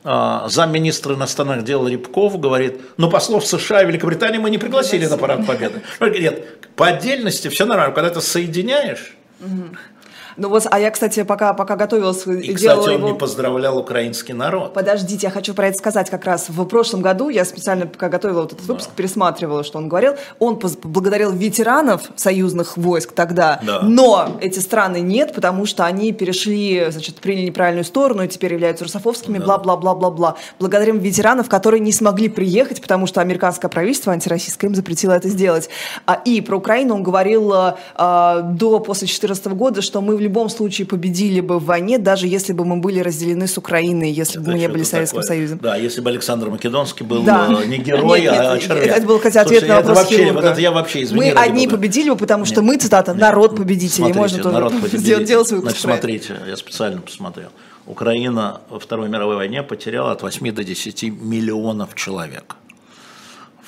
замминистра иностранных дел Рябков говорит, ну послов США и Великобритании мы не пригласили на парад победы. Нет, по отдельности все нормально, когда ты соединяешь, Ну вот, а я, кстати, пока, пока готовилась и, и кстати, он его... не поздравлял украинский народ. Подождите, я хочу про это сказать как раз. В прошлом году я специально, пока готовила вот этот выпуск, да. пересматривала, что он говорил. Он поблагодарил ветеранов союзных войск тогда, да. но эти страны нет, потому что они перешли, значит, приняли неправильную сторону и теперь являются русофовскими, бла-бла-бла-бла-бла. Да. Благодарим ветеранов, которые не смогли приехать, потому что американское правительство антироссийское им запретило это сделать. А, и про Украину он говорил а, до, после 2014 года, что мы в любом случае победили бы в войне, даже если бы мы были разделены с Украиной, если бы мы не были Советским такое. Союзом. Да, если бы Александр Македонский был да. Э, не герой, нет, а червяк. Это был, хотя, ответ на вопрос вообще, хирурга. Вот это я вообще, извини, Мы одни победили бы, потому что нет, мы, цитата, нет, народ победителей. Смотрите, Можно народ тоже сделать, делать свой Значит, смотрите, я специально посмотрел. Украина во Второй мировой войне потеряла от 8 до 10 миллионов человек.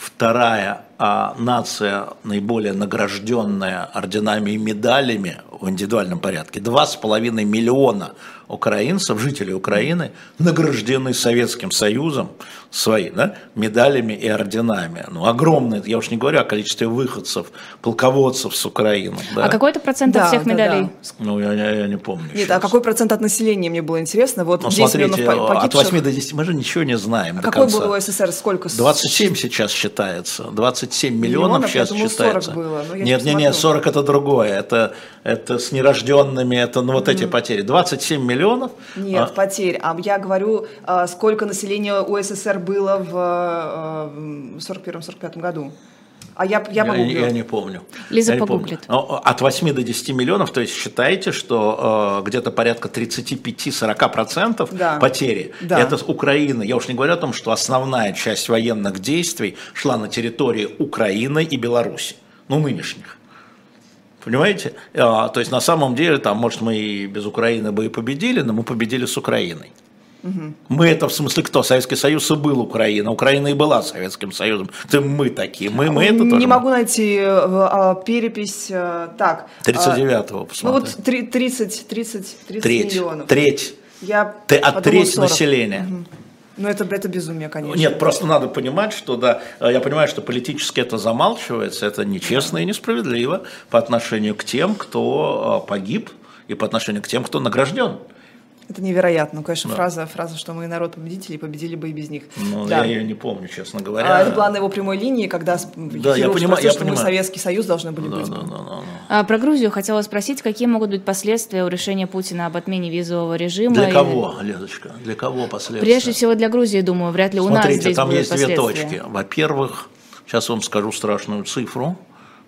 Вторая а, нация, наиболее награжденная орденами и медалями в индивидуальном порядке, 2,5 миллиона украинцев, жителей Украины, награждены Советским Союзом свои, да, медалями и орденами. Ну, огромное, я уж не говорю о количестве выходцев, полководцев с Украины. Да. А какой-то процент да, от всех медалей? Да, да. Ну, я, я, я не помню. Нет, сейчас. а какой процент от населения, мне было интересно? Вот ну, смотрите, от 8 до 10 мы же ничего не знаем а какой конца. был СССР, сколько? 27 сейчас считается, 27 миллионов, миллионов сейчас думаю, считается. 40 было, но я нет, нет, нет, 40 это другое, это, это с нерожденными, это ну, вот mm-hmm. эти потери. 27 миллионов. Нет, а... потерь, а я говорю, а, сколько населения у СССР было в 41-45 э, году. А я, я, я, я не помню. Лиза я погуглит. Помню. Ну, от 8 до 10 миллионов, то есть считайте, что э, где-то порядка 35-40% да. потери. Да. Это с Украины. Я уж не говорю о том, что основная часть военных действий шла на территории Украины и Беларуси. Ну, нынешних. Понимаете? А, то есть на самом деле, там, может, мы и без Украины бы и победили, но мы победили с Украиной. Угу. Мы это в смысле кто? Советский Союз и был Украина. Украина и была Советским Союзом. Это мы такие. Мы, мы это Не тоже. могу найти э, а, перепись. Э, так. 39-го посмотри. Ну вот 30, 30, 30 треть, миллионов. Треть. Я Ты от треть населения. Угу. Ну, это, это безумие, конечно. Нет, просто надо понимать, что, да, я понимаю, что политически это замалчивается, это нечестно и несправедливо по отношению к тем, кто а, погиб, и по отношению к тем, кто награжден. Это невероятно. Ну, конечно, да. фраза, фраза, что мы народ победителей, победили бы и без них. Ну, да. я ее не помню, честно говоря. А, это была на его прямой линии, когда да, я понимаю, я что понимаю. мы Советский Союз должны были да, быть. Да, да, да, да. А, про Грузию хотела спросить, какие могут быть последствия у решения Путина об отмене визового режима? Для кого, Ледочка? Для кого последствия? Прежде всего для Грузии, думаю, вряд ли у Смотрите, нас здесь там есть две точки. Во-первых, сейчас вам скажу страшную цифру.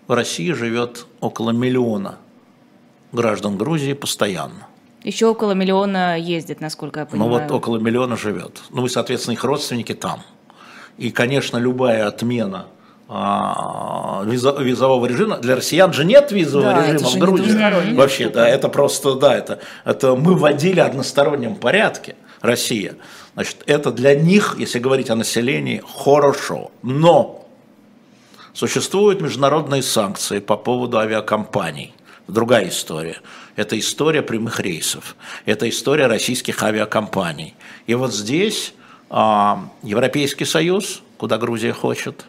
В России живет около миллиона граждан Грузии постоянно. Еще около миллиона ездит, насколько я понимаю. Ну вот около миллиона живет. Ну и, соответственно, их родственники там. И, конечно, любая отмена а, визового режима. Для россиян же нет визового да, режима в Грузии. Вообще, да, это просто, да, это, это мы вводили одностороннем порядке Россия. Значит, это для них, если говорить о населении, хорошо. Но существуют международные санкции по поводу авиакомпаний. Другая история. Это история прямых рейсов. Это история российских авиакомпаний. И вот здесь а, Европейский Союз, куда Грузия хочет,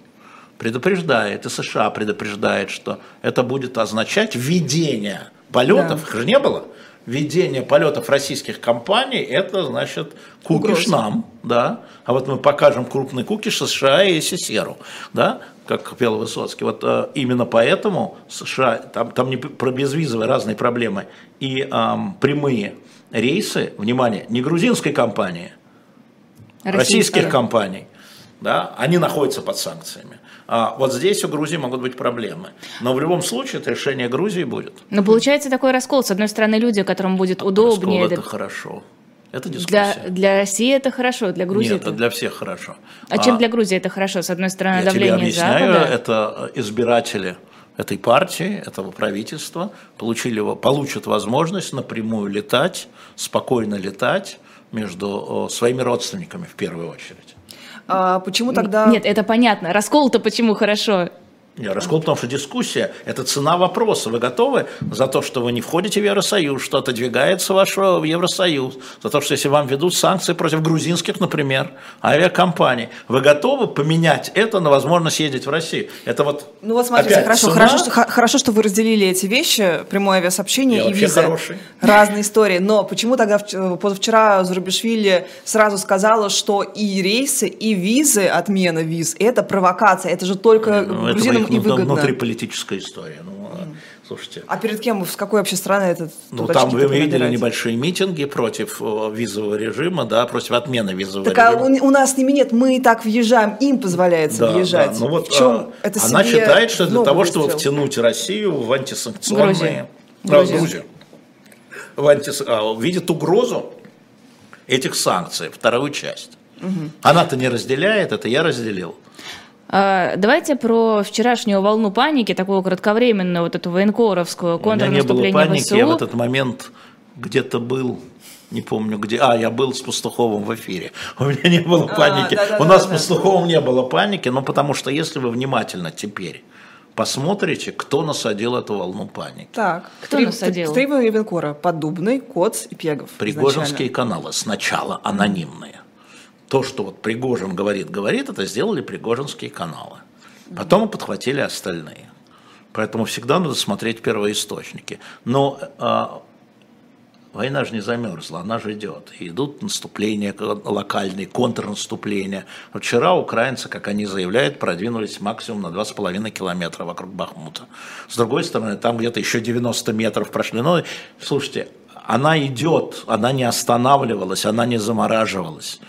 предупреждает, и США предупреждает, что это будет означать введение полетов, да. их же не было, введение полетов российских компаний, это значит кукиш нам, да, а вот мы покажем крупный кукиш США и СССР, да, как пел Высоцкий. Вот э, именно поэтому США, там, там не про безвизовые разные проблемы, и э, прямые рейсы, внимание, не грузинской компании, российских компаний, да, они находятся под санкциями. А вот здесь у Грузии могут быть проблемы. Но в любом случае это решение Грузии будет. Но получается такой раскол. С одной стороны, люди, которым будет удобнее. Раскол это, это хорошо. Это дискуссия. Для, для России это хорошо, для Грузии Нет, это... для всех хорошо. А, а чем для Грузии это хорошо? С одной стороны, я давление тебе объясняю, Запада. это избиратели этой партии, этого правительства получили, получат возможность напрямую летать, спокойно летать между своими родственниками в первую очередь. А почему тогда... Нет, это понятно. Раскол-то почему хорошо? Раскол, потому что дискуссия – это цена вопроса. Вы готовы за то, что вы не входите в Евросоюз, что отодвигается ваш в Евросоюз, за то, что если вам ведут санкции против грузинских, например, авиакомпаний, вы готовы поменять это на возможность ездить в Россию? Это вот Ну вот смотрите, опять хорошо, цена. хорошо, что, хорошо, что вы разделили эти вещи, прямое авиасообщение Я и визы. хороший. Разные истории. Но почему тогда вч- позавчера Зурабишвили сразу сказала, что и рейсы, и визы, отмена виз, это провокация, это же только Ну, грузинам их и внутри- выгодно. внутриполитическая история. Ну, а, слушайте. А перед кем, с какой вообще страны этот Ну, там вы видели набирать? небольшие митинги против визового режима, да, против отмены визового Так а режима. у, у нас с ними нет, мы и так въезжаем, им позволяется Да, въезжать. да. Ну вот, в чем а, это она считает, что для того, чтобы выстрел? втянуть Россию в антисанкционные... Грузию. Грузию. В антис- а, видит угрозу этих санкций, вторую часть. Она-то не разделяет, это я разделил. А, Давайте про вчерашнюю волну паники, такую кратковременную, вот эту военкоровскую У меня не было контрнаступление паники, ВСУ. я в этот момент где-то был, не помню где, а, я был с Пастуховым в эфире. У меня не было А, паники. да-да-да, У нас с да. Пастуховым не было паники, но потому что если вы внимательно теперь посмотрите, кто насадил эту волну паники. Так, Кто три, насадил? Три военкора. Поддубный, Коц и Пегов. Пригожинские изначально. каналы сначала анонимные. То, что вот Пригожин говорит, говорит, это сделали Пригожинские каналы. Потом подхватили остальные. Поэтому всегда надо смотреть первоисточники. Но а, война же не замерзла, она же идет. И идут наступления локальные, контрнаступления. Вчера украинцы, как они заявляют, продвинулись максимум на 2,5 километра вокруг Бахмута. С другой стороны, там где-то еще 90 метров прошли. Но, слушайте, она идет, она не останавливалась, она не замораживалась.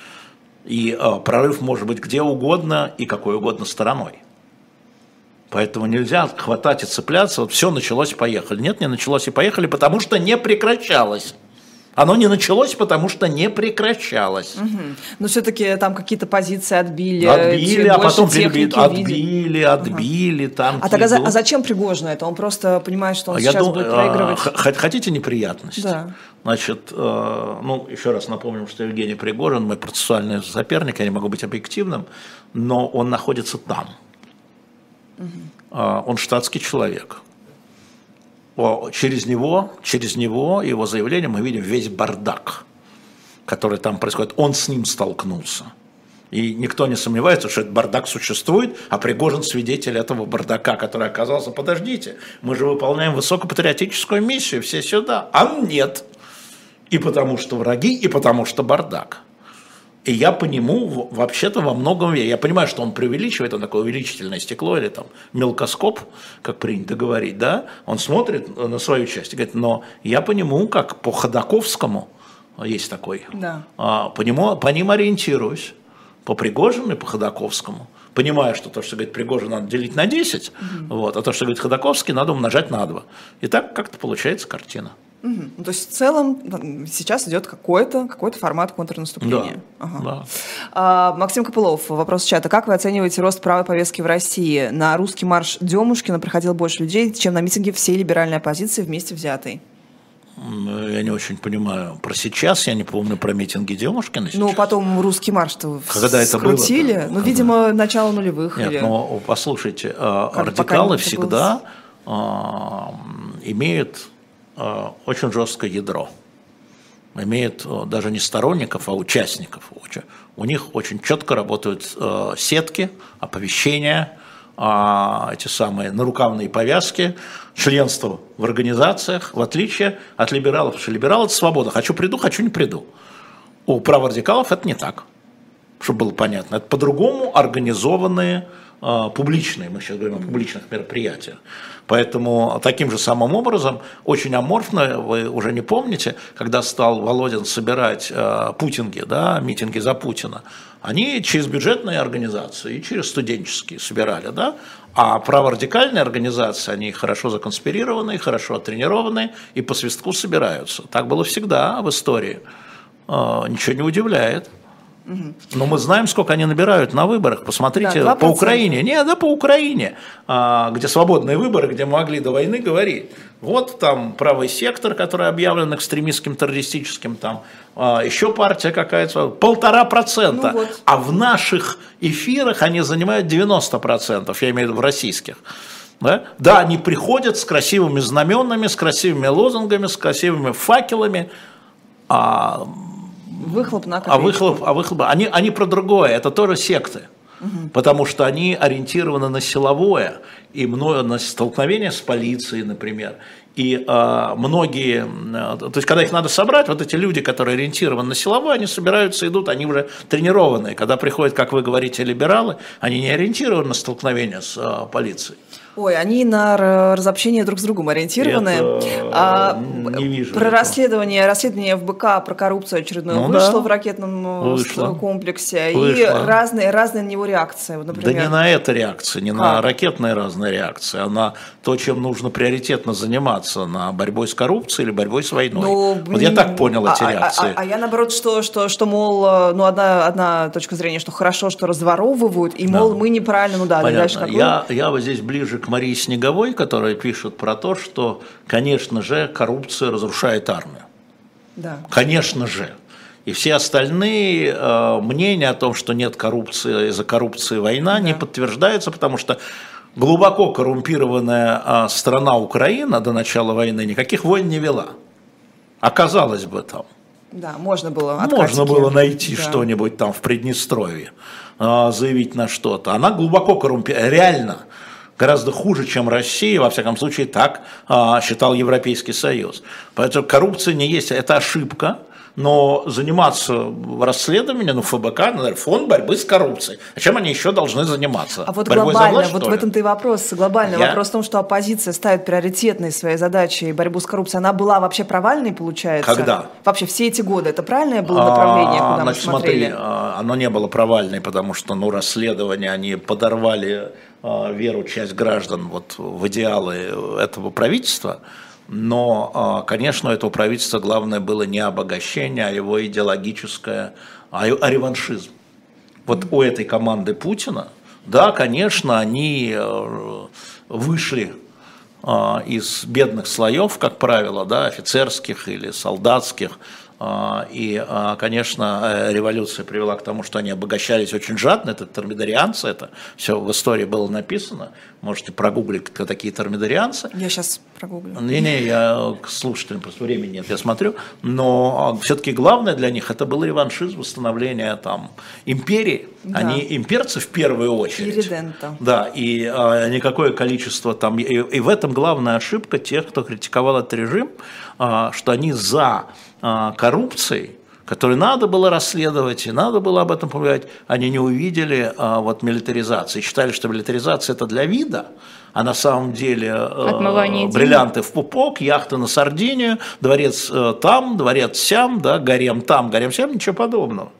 И э, прорыв может быть где угодно и какой угодно стороной. Поэтому нельзя хватать и цепляться, вот все началось, поехали. Нет, не началось и поехали, потому что не прекращалось. Оно не началось, потому что не прекращалось. Но все-таки там какие-то позиции отбили. Отбили, а потом перебили, отбили, отбили, там. А тогда за- а зачем Пригожину это? Он просто понимает, что он А я сейчас дум- будет а, проигрывать. Хотите неприятности? Да. Значит, э, ну, еще раз напомним, что Евгений Пригожин, мой процессуальный соперник, я не могу быть объективным, но он находится там. А, Он штатский человек. Через него, через него, его заявление, мы видим весь бардак, который там происходит. Он с ним столкнулся. И никто не сомневается, что этот бардак существует, а Пригожин свидетель этого бардака, который оказался, подождите, мы же выполняем высокопатриотическую миссию, все сюда. А нет. И потому что враги, и потому что бардак. И я по нему вообще-то во многом верю. Я понимаю, что он преувеличивает, он такое увеличительное стекло или там мелкоскоп, как принято говорить, да, он смотрит на свою часть и говорит, но я по нему, как по Ходаковскому, есть такой, Да. а, по, нему, по ним ориентируюсь, по Пригожину и по Ходаковскому. Понимаю, что то, что говорит Пригожин, надо делить на 10, вот, а то, что говорит Ходаковский, надо умножать на 2. И так как-то получается картина. Ну, то есть в целом сейчас идет какой-то какой формат контрнаступления. Ага. да. А, Максим Копылов, вопрос чата. Как вы оцениваете рост правой повестки в России? На русский марш Демушкина проходило больше людей, чем на митинге всей либеральной оппозиции вместе взятой. Я не очень понимаю. Про сейчас я не помню про митинги Демушкина. Ну, сейчас. потом русский марш-то Когда это скрутили. Ну, Когда? видимо, начало нулевых. Нет, или... но послушайте, э, Как- радикалы всегда э, м, имеют очень жесткое ядро. Имеют э, даже не сторонников, а участников. У них очень четко работают э, сетки, оповещения, а, эти самые нарукавные повязки, членство в организациях, в отличие от либералов. Потому что либерал – это свобода. Хочу – приду, хочу – не приду. У праворадикалов это не так чтобы было понятно. Это по-другому организованные публичные, мы сейчас говорим о публичных мероприятиях. Поэтому таким же самым образом, очень аморфно, вы уже не помните, когда стал Володин собирать а, путинги, да, митинги за Путина, они через бюджетные организации и через студенческие собирали, да, а праворадикальные организации, они хорошо законспирированы, хорошо оттренированы и по свистку собираются. Так было всегда в истории. А, Ничего не удивляет. Но мы знаем, сколько они набирают на выборах. Посмотрите Да, по 2%. Украине. Не, да, по Украине, а, где свободные выборы, где могли до войны говорить. Вот там правый сектор, который объявлен экстремистским, террористическим, там а, еще партия какая-то, полтора процента. Ну вот. А в наших эфирах они занимают 90 процентов, я имею в виду в российских. Да? да, они приходят с красивыми знаменами, с красивыми лозунгами, с красивыми факелами, а Выхлоп на а копейку. выхлоп, а выхлоп, они, они про другое, это тоже секты. Потому что они ориентированы на силовое и много на столкновение с полицией, например. И а, многие, а, то есть когда их надо собрать, вот эти люди, которые ориентированы на силовое, они собираются, идут, они уже тренированные. Когда приходят, как вы говорите, либералы, они не ориентированы на столкновение с а, полицией. Ой, они на разобщение друг с другом ориентированы. Это, А, не вижу Про этого. расследование, расследование ФБК про коррупцию очередное Ну вышло да. в ракетном э, Вышло. комплексе. И Вышло. разные, разные на него реакции. Вот, Да Например, не на это реакция, не на Как? ракетные разные реакции, а на то, чем нужно приоритетно заниматься, на борьбой с коррупцией или борьбой с войной. Ну, вот я так понял а- эти а- а- реакции. А, я наоборот, что, что, что мол, э, ну, одна, одна точка зрения, что хорошо, что разворовывают, и, мол, мы неправильно, ну да, дальше Понятно. как Я, я вот здесь ближе к Марии Снеговой, которая пишет про то, что, конечно же, коррупция разрушает армию. Да. Конечно же. И все остальные э, мнения о том, что нет коррупции, из-за коррупции война, не подтверждаются, потому что глубоко коррумпированная э, страна Украина до начала войны никаких войн не вела. Оказалось бы там. Да, можно было Можно было найти Да. что-нибудь там в Приднестровье, а, заявить на что-то. Она глубоко коррумпирована, реально гораздо хуже, чем Россия, во всяком случае, так а, считал Европейский Союз. Поэтому коррупция не есть, это ошибка, но заниматься расследованием, ну, ФБК, наверное, фонд борьбы с коррупцией. А чем они еще должны заниматься? А вот Борьбой глобально, власть, вот в этом-то и вопрос. Глобальный Я- вопрос в том, что оппозиция ставит приоритетной своей задачей борьбу с коррупцией. Она была вообще провальной, получается? Когда? Вообще все эти годы. Это правильное было направление, А, куда значит, мы смотрели? смотри, а, оно не было провальной, потому что ну, расследования, они подорвали а, веру часть граждан вот, в идеалы этого правительства. Но, а, конечно, у этого правительства главное было не обогащение, а его идеологическое, а, а реваншизм. Вот у этой команды Путина, да, конечно, они э, вышли а, из бедных слоев, как правило, да, офицерских или солдатских. А, И, а, конечно, э, революция привела к тому, что они обогащались очень жадно. Это термидорианцы, это все в истории было написано. Можете прогуглить, кто такие термидорианцы. Я сейчас прогуглю. Не-не, я к слушателям просто времени нет, я смотрю. Но все-таки главное для них это был реваншизм, восстановление там империи. Да. Они имперцы в первую очередь. Иридента. Да, и а, никакое количество там, и, и в этом главная ошибка тех, кто критиковал этот режим, а, что они за а, коррупцией, которую надо было расследовать, и надо было об этом поговорить, они не увидели а, вот милитаризации, считали, что милитаризация это для вида, а на самом деле э, бриллианты в пупок, яхты на Сардинию, дворец э, там, дворец сям, да, гарем там, гарем сям, ничего подобного.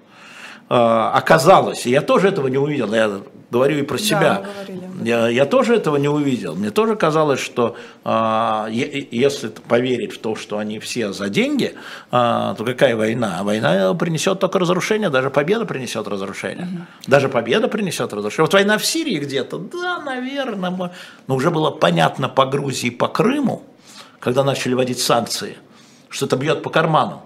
Э, оказалось, и я тоже этого не увидел, я говорю и про себя, об я, я тоже этого не увидел. Мне тоже казалось, что э, если поверить в то, что они все за деньги, э, то какая война? Война принесет только разрушение, даже победа принесет разрушение. Даже победа принесет разрушение. Вот война в Сирии где-то, да, наверное, но уже было понятно по Грузии, по Крыму, когда начали вводить санкции, что это бьет по карману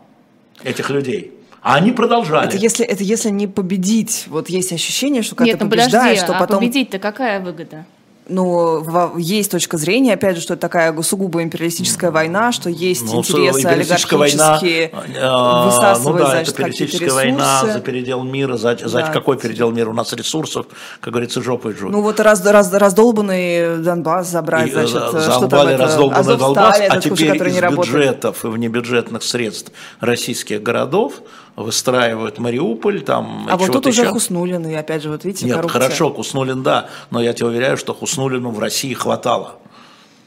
этих людей. А они продолжали. Это если, это если не победить. Вот есть ощущение, что когда Нет, ты ну подожди, побеждаешь, что а потом... победить-то какая выгода? Ну, есть точка зрения, опять же, что это такая сугубо империалистическая война, что есть Ну, интересы империалистическая война, олигархические, э, высасывать, ну да, значит, это империалистическая война за передел мира, за, за Да. какой передел мира? У нас ресурсов, как говорится, жопой жжет. Ну вот раз, раз, раздолбанный Донбасс забрать, И, значит, э, что там это, раздолбанный Азовсталь, Донбасс, а теперь который из работает. бюджетов и внебюджетных средств российских городов выстраивают Мариуполь, там А вот тут уже еще. Хуснулин, и опять же, вот видите, Нет, коррупция. хорошо, Хуснулин, да, но я тебе уверяю, что Хуснулину в России хватало.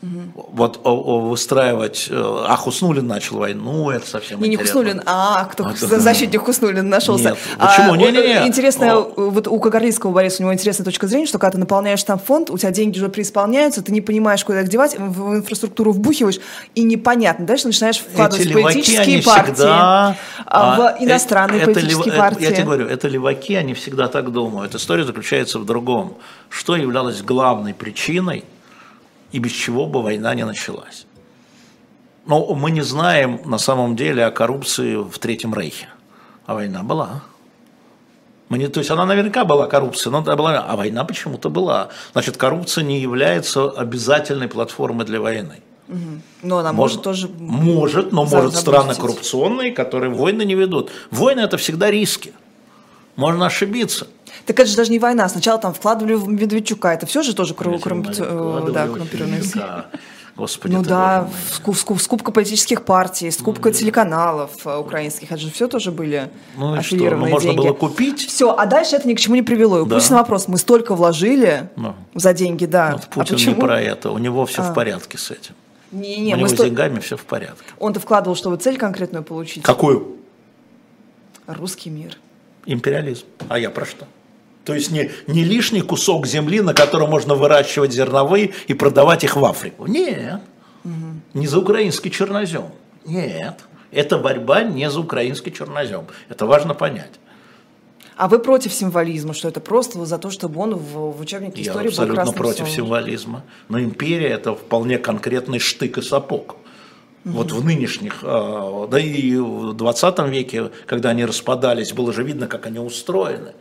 Угу. Вот о, о, выстраивать, э, а Хуснулин начал войну, это совсем не, интересно. Не Хуснулин, а кто а, защитник Хуснулин нашелся. Нет, почему? А, не, не, не. Интересно, о. вот у Кагарлицкого Бориса, у него интересная точка зрения, что когда ты наполняешь там фонд, у тебя деньги уже преисполняются, ты не понимаешь, куда их девать, в инфраструктуру вбухиваешь, и непонятно. Дальше начинаешь вкладывать в политические партии, всегда, а, в а, иностранные это, политические это, партии. Я тебе говорю, это леваки, они всегда так думают. История заключается в другом. Что являлось главной причиной и без чего бы война не началась. Но мы не знаем на самом деле о коррупции в Третьем Рейхе. А война была. Мы не, то есть она наверняка была коррупция, но была, а война почему-то была. Значит, коррупция не является обязательной платформой для войны. Угу. Но она может, может тоже... Может, но может страны коррупционные, которые войны не ведут. Войны это всегда риски. Можно ошибиться. Так это же даже не война. Сначала там вкладывали в Медведчука. Это все же тоже коррумпированные да, Господи, ну да, было... скуп, скупка политических партий, скупка mm. телеканалов э, украинских, это же все тоже были ну, аффилированные что? Ну, деньги. можно было купить. Все, а дальше это ни к чему не привело. И да. Путин вопрос, мы столько вложили ну. за деньги, да. Вот Путин а почему? не про это, у него все а. в порядке с этим. Не, не, у него с сто... деньгами все в порядке. Он-то вкладывал, чтобы цель конкретную получить. Какую? Русский мир. Империализм. А я про что? То есть не, не лишний кусок земли, на котором можно выращивать зерновые и продавать их в Африку. Нет. Угу. Не за украинский чернозем. Нет. Это борьба не за украинский чернозем. Это важно понять. А вы против символизма, что это просто за то, чтобы он в, в учебнике Я истории был абсолютно против символизма. Но империя это вполне конкретный штык и сапог. Вот в нынешних, а, да и в 20 веке, когда они распадались, было же видно, как они устроены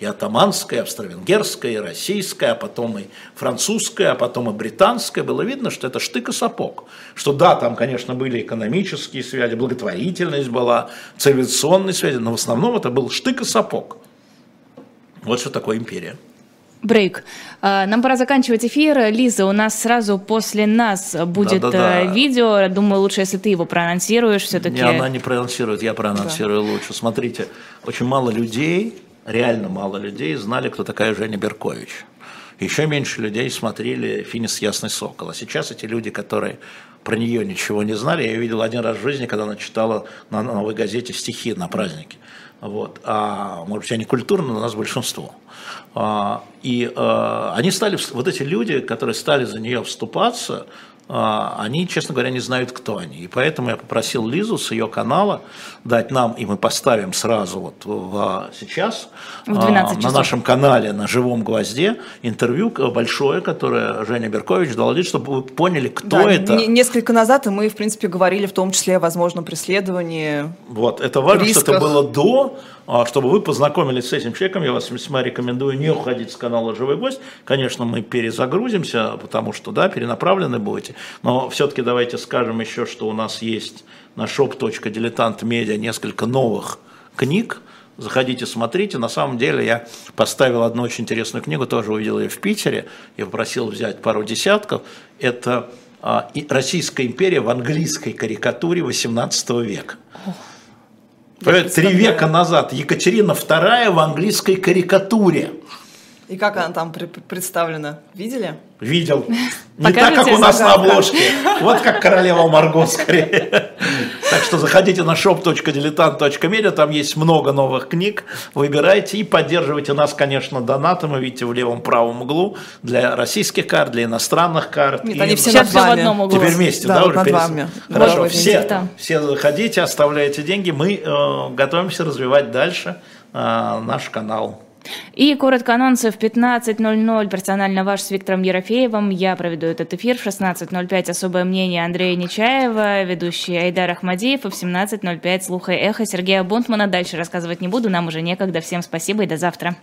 и атаманская, и австро-венгерская, и российская, а потом и французская, а потом и британская, было видно, что это штык и сапог. Что да, там, конечно, были экономические связи, благотворительность была, цивилизационные связи, но в основном это был штык и сапог. Вот что такое империя. Брейк. А, нам пора заканчивать эфир. Лиза, у нас сразу после нас будет да, да, да. видео. Думаю, лучше, если ты его проанонсируешь все-таки. Не, она не проанонсирует, я проанонсирую да. лучше. Смотрите, очень мало людей реально мало людей знали, кто такая Женя Беркович. Еще меньше людей смотрели «Финис Ясный Сокол». А сейчас эти люди, которые про нее ничего не знали, я ее видел один раз в жизни, когда она читала на новой газете стихи на празднике. Вот. А, может быть, они культурные, но у нас большинство. А, и а, они стали, вот эти люди, которые стали за нее вступаться, они, честно говоря, не знают, кто они. И поэтому я попросил Лизу с ее канала дать нам, и мы поставим сразу вот в, сейчас в а, на нашем канале на живом гвозде интервью большое, которое Женя Беркович дала, чтобы вы поняли, кто да, это. Несколько назад мы, в принципе, говорили в том числе о возможном преследовании. Вот, это важно, рисках. что это было до а чтобы вы познакомились с этим человеком, я вас весьма рекомендую не уходить с канала «Живой гость». Конечно, мы перезагрузимся, потому что, да, перенаправлены будете. Но все-таки давайте скажем еще, что у нас есть на shop.diletant.media несколько новых книг. Заходите, смотрите. На самом деле я поставил одну очень интересную книгу, тоже увидел ее в Питере. Я попросил взять пару десятков. Это а, «Российская империя в английской карикатуре XVIII века». Три века назад Екатерина II в английской карикатуре. И как она там представлена? Видели? Видел. Не так, как у нас на обложке. Вот как королева Марго скорее. Так что заходите на shop.diletant.media, там есть много новых книг, выбирайте и поддерживайте нас, конечно, донатом, вы видите в левом правом углу, для российских карт, для иностранных карт. Нет, и... они все вами. в одном углу. Теперь вместе, да, да, вот уже вами. Хорошо, все, все заходите, оставляйте деньги, мы э, готовимся развивать дальше э, наш канал. И коротко анонсы в 15.00 персонально ваш с Виктором Ерофеевым. Я проведу этот эфир в 16.05 особое мнение Андрея Нечаева, ведущий Айдар Ахмадиев, и в 17.05 слуха эхо Сергея Бунтмана. Дальше рассказывать не буду, нам уже некогда. Всем спасибо и до завтра.